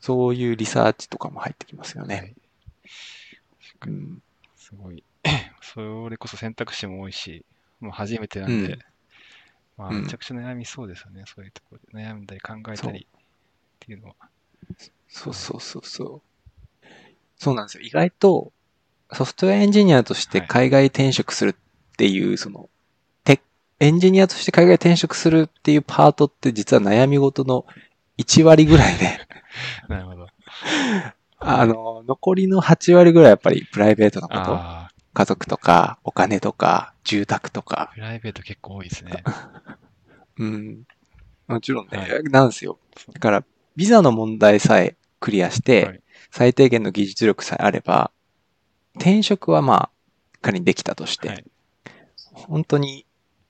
そういうリサーチとかも入ってきますよね。はい。うん。すごい。[coughs] それこそ選択肢も多いし、もう初めてなんで、うんまあ、うんめちゃくちゃ悩みそうですよね。そういうところで悩んだり考えたりっていうのは。そうそうそうそう。そうなんですよ。意外と、ソフトウェアエンジニアとしてはい海外転職するっていう、その、テエンジニアとして海外転職するっていうパートって実は悩み事の1割ぐらいで、[laughs] なるほど。あの、残りの8割ぐらいやっぱりプライベートなこと、家族とか、お金とか、住宅とか、プライベート結構多いですね。[laughs] うん。もちろんね、はなんですよ。だから、ビザの問題さえクリアして、はい最低限の技術力さえあれば、転職はまあ、仮にできたとして、はい本当に、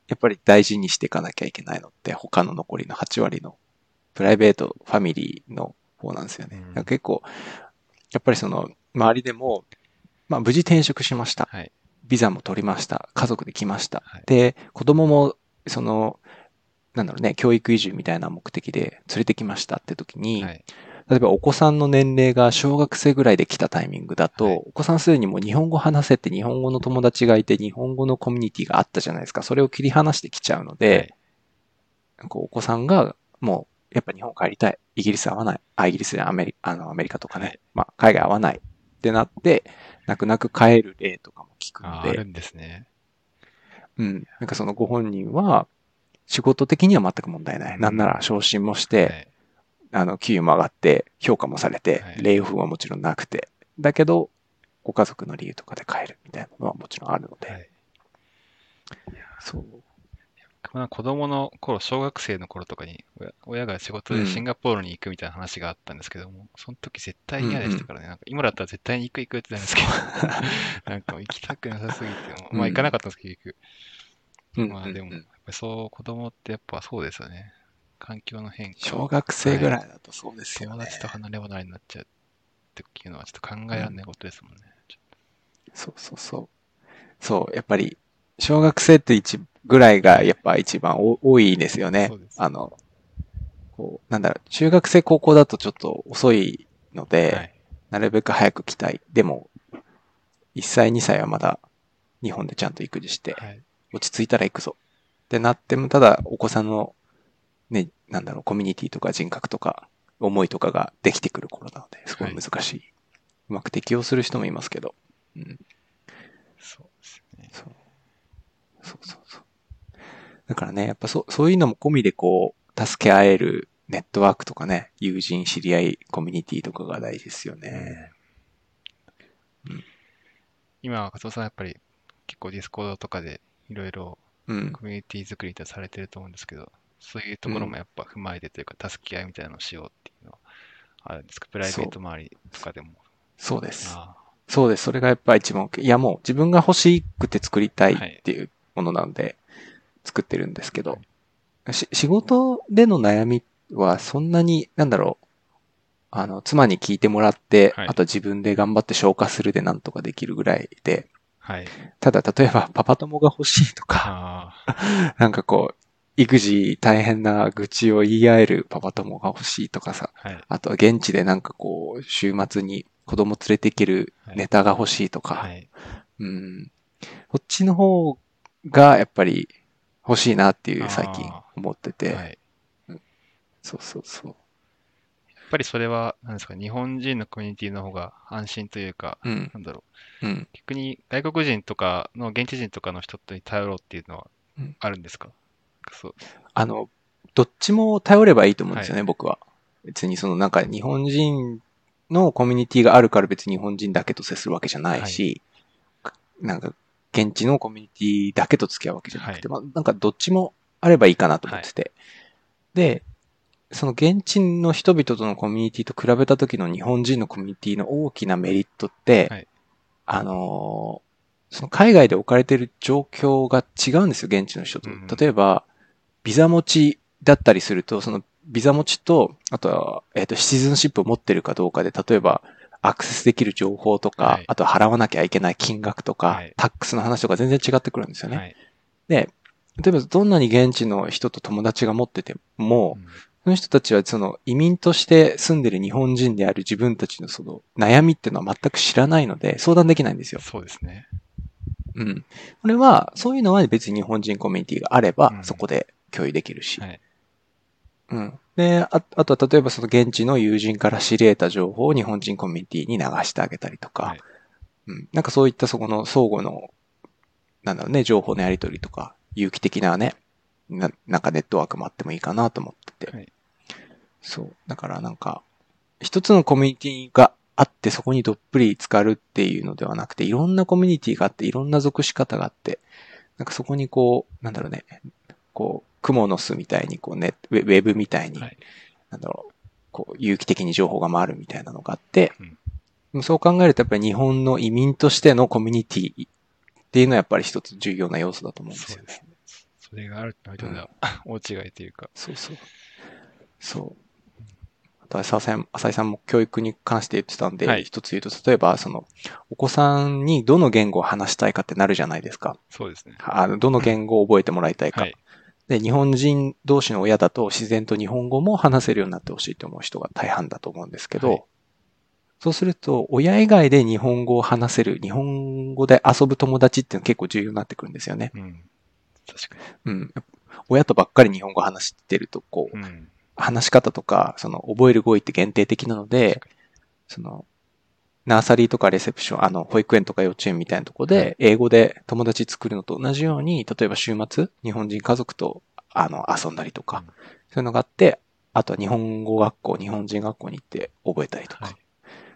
やっぱり大事にしていかなきゃいけないのって、他の残りの8割の、プライベート、ファミリーの方なんですよね。うん結構、やっぱりその、周りでも、まあ、無事転職しました。はい。ビザも取りました。家族で来ました。はいで、子供も、その、なんだろうね、教育移住みたいな目的で連れてきましたって時に、はい。例えばお子さんの年齢が小学生ぐらいで来たタイミングだと、はいお子さんすでにもう日本語話せて日本語の友達がいて日本語のコミュニティがあったじゃないですか。それを切り離してきちゃうので、こうお子さんがもうやっぱ日本帰りたい。イギリス合わない。あ、イギリスでアメリあのアメリカとかね。はいまあ海外合わないってなって、泣く泣く帰る例とかも聞くので、あるんですね。うん。なんかそのご本人は仕事的には全く問題ない。なんなら昇進もして、はいあの、給与も上がって、評価もされてはい、レイオフはもちろんなくて、だけど、ご家族の理由とかで帰るみたいなのはもちろんあるので、はい。そう。まあ子供の頃、小学生の頃とかに親、親が仕事でシンガポールに行くみたいな話があったんですけども、その時絶対嫌でしたからね。なんか今だったら絶対に行く行くって言ってたんですけど、[laughs] [laughs] なんか行きたくなさすぎても、まあ行かなかったんですけど、結局。うんまあでも、うんうんやっぱりそう、子供ってやっぱそうですよね。環境の変化。小学生ぐらいだとそうですよね。友達と離れ離れになっちゃうっていうのはちょっと考えられないことですもんね。ちょそうそうそう。そう、やっぱり、小学生って一ぐらいがやっぱ一番お多いですよねそうで。すあの、こう、なんだろう、中学生高校だとちょっと遅いので、はい。なるべく早く来たい。でも、1歳、2歳はまだ日本でちゃんと育児して、はい。落ち着いたら行くぞ。ってなっても、ただお子さんの、ね、なんだろう、コミュニティとか人格とか、思いとかができてくる頃なので、すごい難しい。うまく適応する人もいますけど。うん。そうですね。そう。そうそうそう。だからね、やっぱそう、そういうのも込みでこう、助け合えるネットワークとかね、友人、知り合い、コミュニティとかが大事ですよね。今、加藤さんやっぱり結構ディスコードとかでいろいろうん。コミュニティ作りってされてると思うんですけど、そういうところもやっぱ踏まえてというか、助け合いみたいなのをしようっていうのはあるんですか？プライベート周りとかでも。そうです。あそうです。それがやっぱ一番い。いやもう自分が欲しくて作りたいっていうものなので作ってるんですけど、し仕事での悩みはそんなに、なんだろう、あの、妻に聞いてもらって、はい。あと自分で頑張って消化するでなんとかできるぐらいで、あはい。ただ例えばパパ友が欲しいとか、あ [laughs] なんかこう、育児大変な愚痴を言い合えるパパ友が欲しいとかさ、あ、はい。あとは現地でなんかこう、週末に子供連れて行けるネタが欲しいとか、はい。うん。こっちの方がやっぱり欲しいなっていう最近あ思ってて、はい。そうそうそう。やっぱりそれは、なんですか、日本人のコミュニティの方が安心というか、うん、なんだろうん。う、逆に外国人とかの現地人とかの人に頼ろうっていうのはうんあるんですか、そう。あの、どっちも頼ればいいと思うんですよね、はい僕は。別にそのなんか日本人のコミュニティがあるから別に日本人だけと接するわけじゃないし、なんか現地のコミュニティだけと付き合うわけじゃなくて、まあなんかどっちもあればいいかなと思ってて。で、その現地の人々とのコミュニティと比べた時の日本人のコミュニティの大きなメリットって、はいあのーその海外で置かれている状況が違うんですよ、現地の人と。例えば、ビザ持ちだったりすると、そのビザ持ちと、あとは、えっ、と、シティズンシップを持ってるかどうかで、例えば、アクセスできる情報とか、はいあと払わなきゃいけない金額とか、はいタックスの話とか全然違ってくるんですよね。はい。で、例えばどんなに現地の人と友達が持ってても、うんその人たちはその移民として住んでる日本人である自分たちのその悩みっていうのは全く知らないので相談できないんですよ。そうですね。うん。これは、そういうのは別に日本人コミュニティがあればう、んそこで共有できるし。はい。うん。で、ああとは例えばその現地の友人から知り得た情報を日本人コミュニティに流してあげたりとか、はいうん。なんかそういったそこの相互の、なんだろうね、情報のやり取りとか、有機的なね、ななんかネットワークもあってもいいかなと思ってて。はいそう。だからなんか、一つのコミュニティがあってそこにどっぷり浸かるっていうのではなくて、いろんなコミュニティがあって、いろんな属し方があって、なんかそこにこう、なんだろうね、こう、クモの巣みたいにこうね、ウェブみたいに、はいなんだろう、こう、有機的に情報が回るみたいなのがあって、うんそう考えるとやっぱり日本の移民としてのコミュニティっていうのはやっぱり一つ重要な要素だと思うんですよね。それがあるってのは、大違いというか、そうそう。そう。あとは浅井さん、浅井さんも教育に関して言ってたんで、はい一つ言うと、例えば、その、お子さんにどの言語を話したいかってなるじゃないですか。そうですね。あのどの言語を覚えてもらいたいか。はい。で、日本人同士の親だと自然と日本語も話せるようになってほしいと思う人が大半だと思うんですけど、はいそうすると、親以外で日本語を話せる、日本語で遊ぶ友達っていうのが結構重要になってくるんですよね。うん。確かうん。親とばっかり日本語話してると、こう、に。うん。話し方とか、その覚える語彙って限定的なので、その、ナーサリーとかレセプション、あの、保育園とか幼稚園みたいなとこはでい、英語で友達作るのと同じように、例えば週末、日本人家族と、あの、遊んだりとか、うん。そういうのがあって、あとは日本語学校、日本人学校に行って覚えたりとか、はい。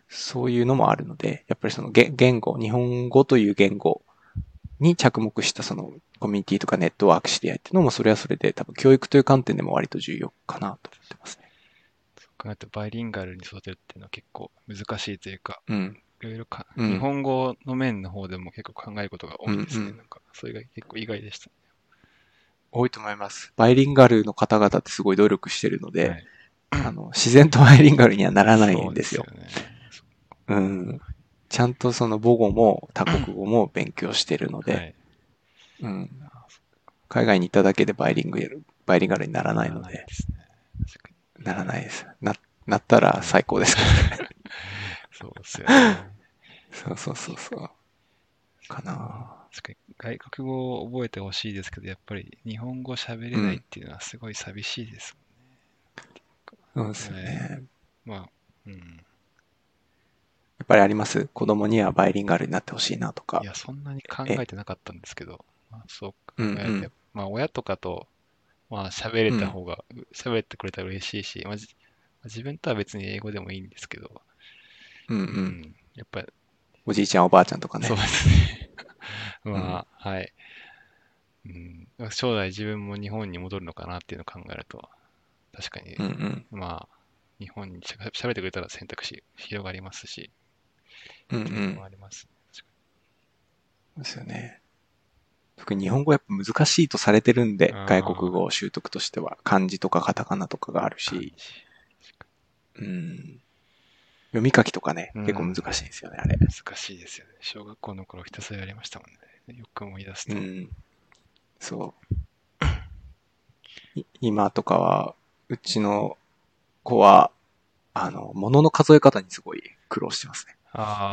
そういうのもあるので、やっぱりその言言語、日本語という言語に着目したそのコミュニティとかネットワーク知り合いっていうのもそれはそれで多分教育という観点でも割と重要かなと思ってますね。考えるとバイリンガルに育てるっていうのは結構難しいというか、うん。いろいろか、うん日本語の面の方でも結構考えることが多いですね。うんうんなんか、それが結構意外でした。多いと思います。バイリンガルの方々ってすごい努力してるので、はい [clears throat] あの、自然とバイリンガルにはならないんですよ。そうねうん。ちゃんとその母語も多国語も勉強してるので、はい。うん。海外に行っただけでバイリンガル、バイリンガルにならないので、ですね。ならないです。な、なったら最高ですね。そうですよね。そうそうそうそう。かな確かに外国語を覚えてほしいですけど、やっぱり日本語喋れないっていうのはすごい寂しいですそうですね。もん。まあ、うん。やっぱりあります？子供にはバイリンガルになってほしいなとかい。や、そんなに考えてなかったんですけど、まあ、そう考うんうんえて、まあ、親とかと、まあ、喋れた方が、喋ってくれたら嬉しいし、まあ、じ自分とは別に英語でもいいんですけど、うんう。うんん、やっぱり、おじいちゃんおばあちゃんとかねそう。ですね。[laughs] まあ、はい。うん、将来自分も日本に戻るのかなっていうのを考えると、確かに、うんうん。まあ、日本にしゃ喋ってくれたら選択肢広がりますし、うんうんも。あります。ですよね。特に日本語やっぱ難しいとされてるんで外国語習得としては漢字とかカタカナとかがあるし、うん。読み書きとかね、うん結構難しいんですよね、あれ。難しいですよね。小学校の頃ひたすらやりましたもんね。よく思い出すと。うん。そう。い今とかは、うちの子は、あの、物の数え方にすごい苦労してますね。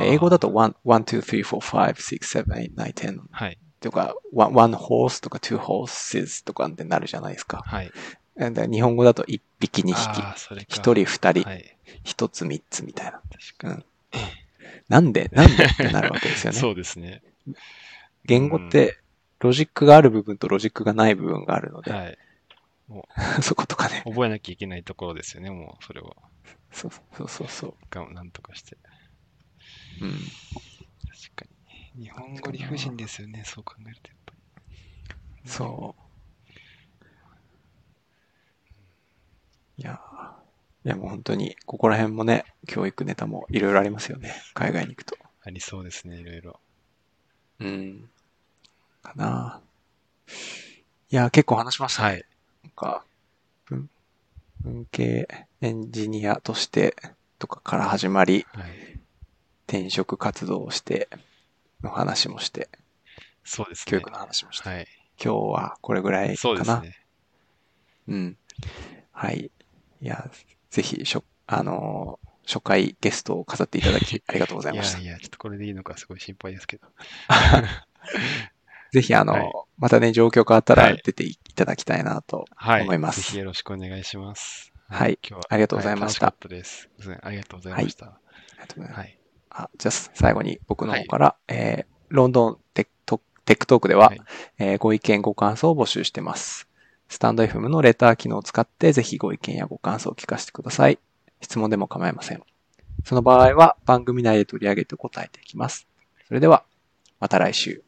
英語だと1、1 2 3 4 5 6 7 8 9 10はい。とか、one, horse とか two horses とかってなるじゃないですか。はい。で日本語だと1匹2匹、ああ、それか。1人2人、はい。1つ3つみたいな。確かうん。なんでなんでってなるわけですよに。ね。[laughs] そうですね。言語って、ロジックがある部分とロジックがない部分があるので、はい。[laughs] そことかね。覚えなきゃいけないところですよね、もう、それを。そうそうそうそう。がなんとかして。確うん。かに。日本語理不尽ですよね、そう考えるとやっぱり。そう。いやーいやもう本当に、ここら辺もね、教育ネタもいろいろありますよね。海外に行くと。ありそうですね、いろいろ。うん。かな。いやー、結構話しましたね。はい。なんか、文、文系エンジニアとしてとかから始まり、はい。転職活動をして、の話もして、そうですね。教育の話もして、はい。今日はこれぐらいかな。そうですね。うん。はい。いや、ぜひ、しょ、あのー初回ゲストを飾っていただき、[laughs] ありがとうございました。いやいや、ちょっとこれでいいのかすごい心配ですけど。[laughs] ぜひ、あの、はいまたね、状況変わったらはい出ていただきたいなとはい。思いますぜひよろしくお願いします。はい今日はありがとうございましたは楽しかったです。すいませんありがとうございました。ありがとうございますはい。あじゃあ、最後に僕の方から、えー London Tech ト Tech Talk では、はいえーご意見、ご感想を募集してます。スタンド FM のレター機能を使って、ぜひご意見やご感想を聞かせてください。質問でも構いません。その場合は番組内で取り上げて答えていきます。それでは、また来週。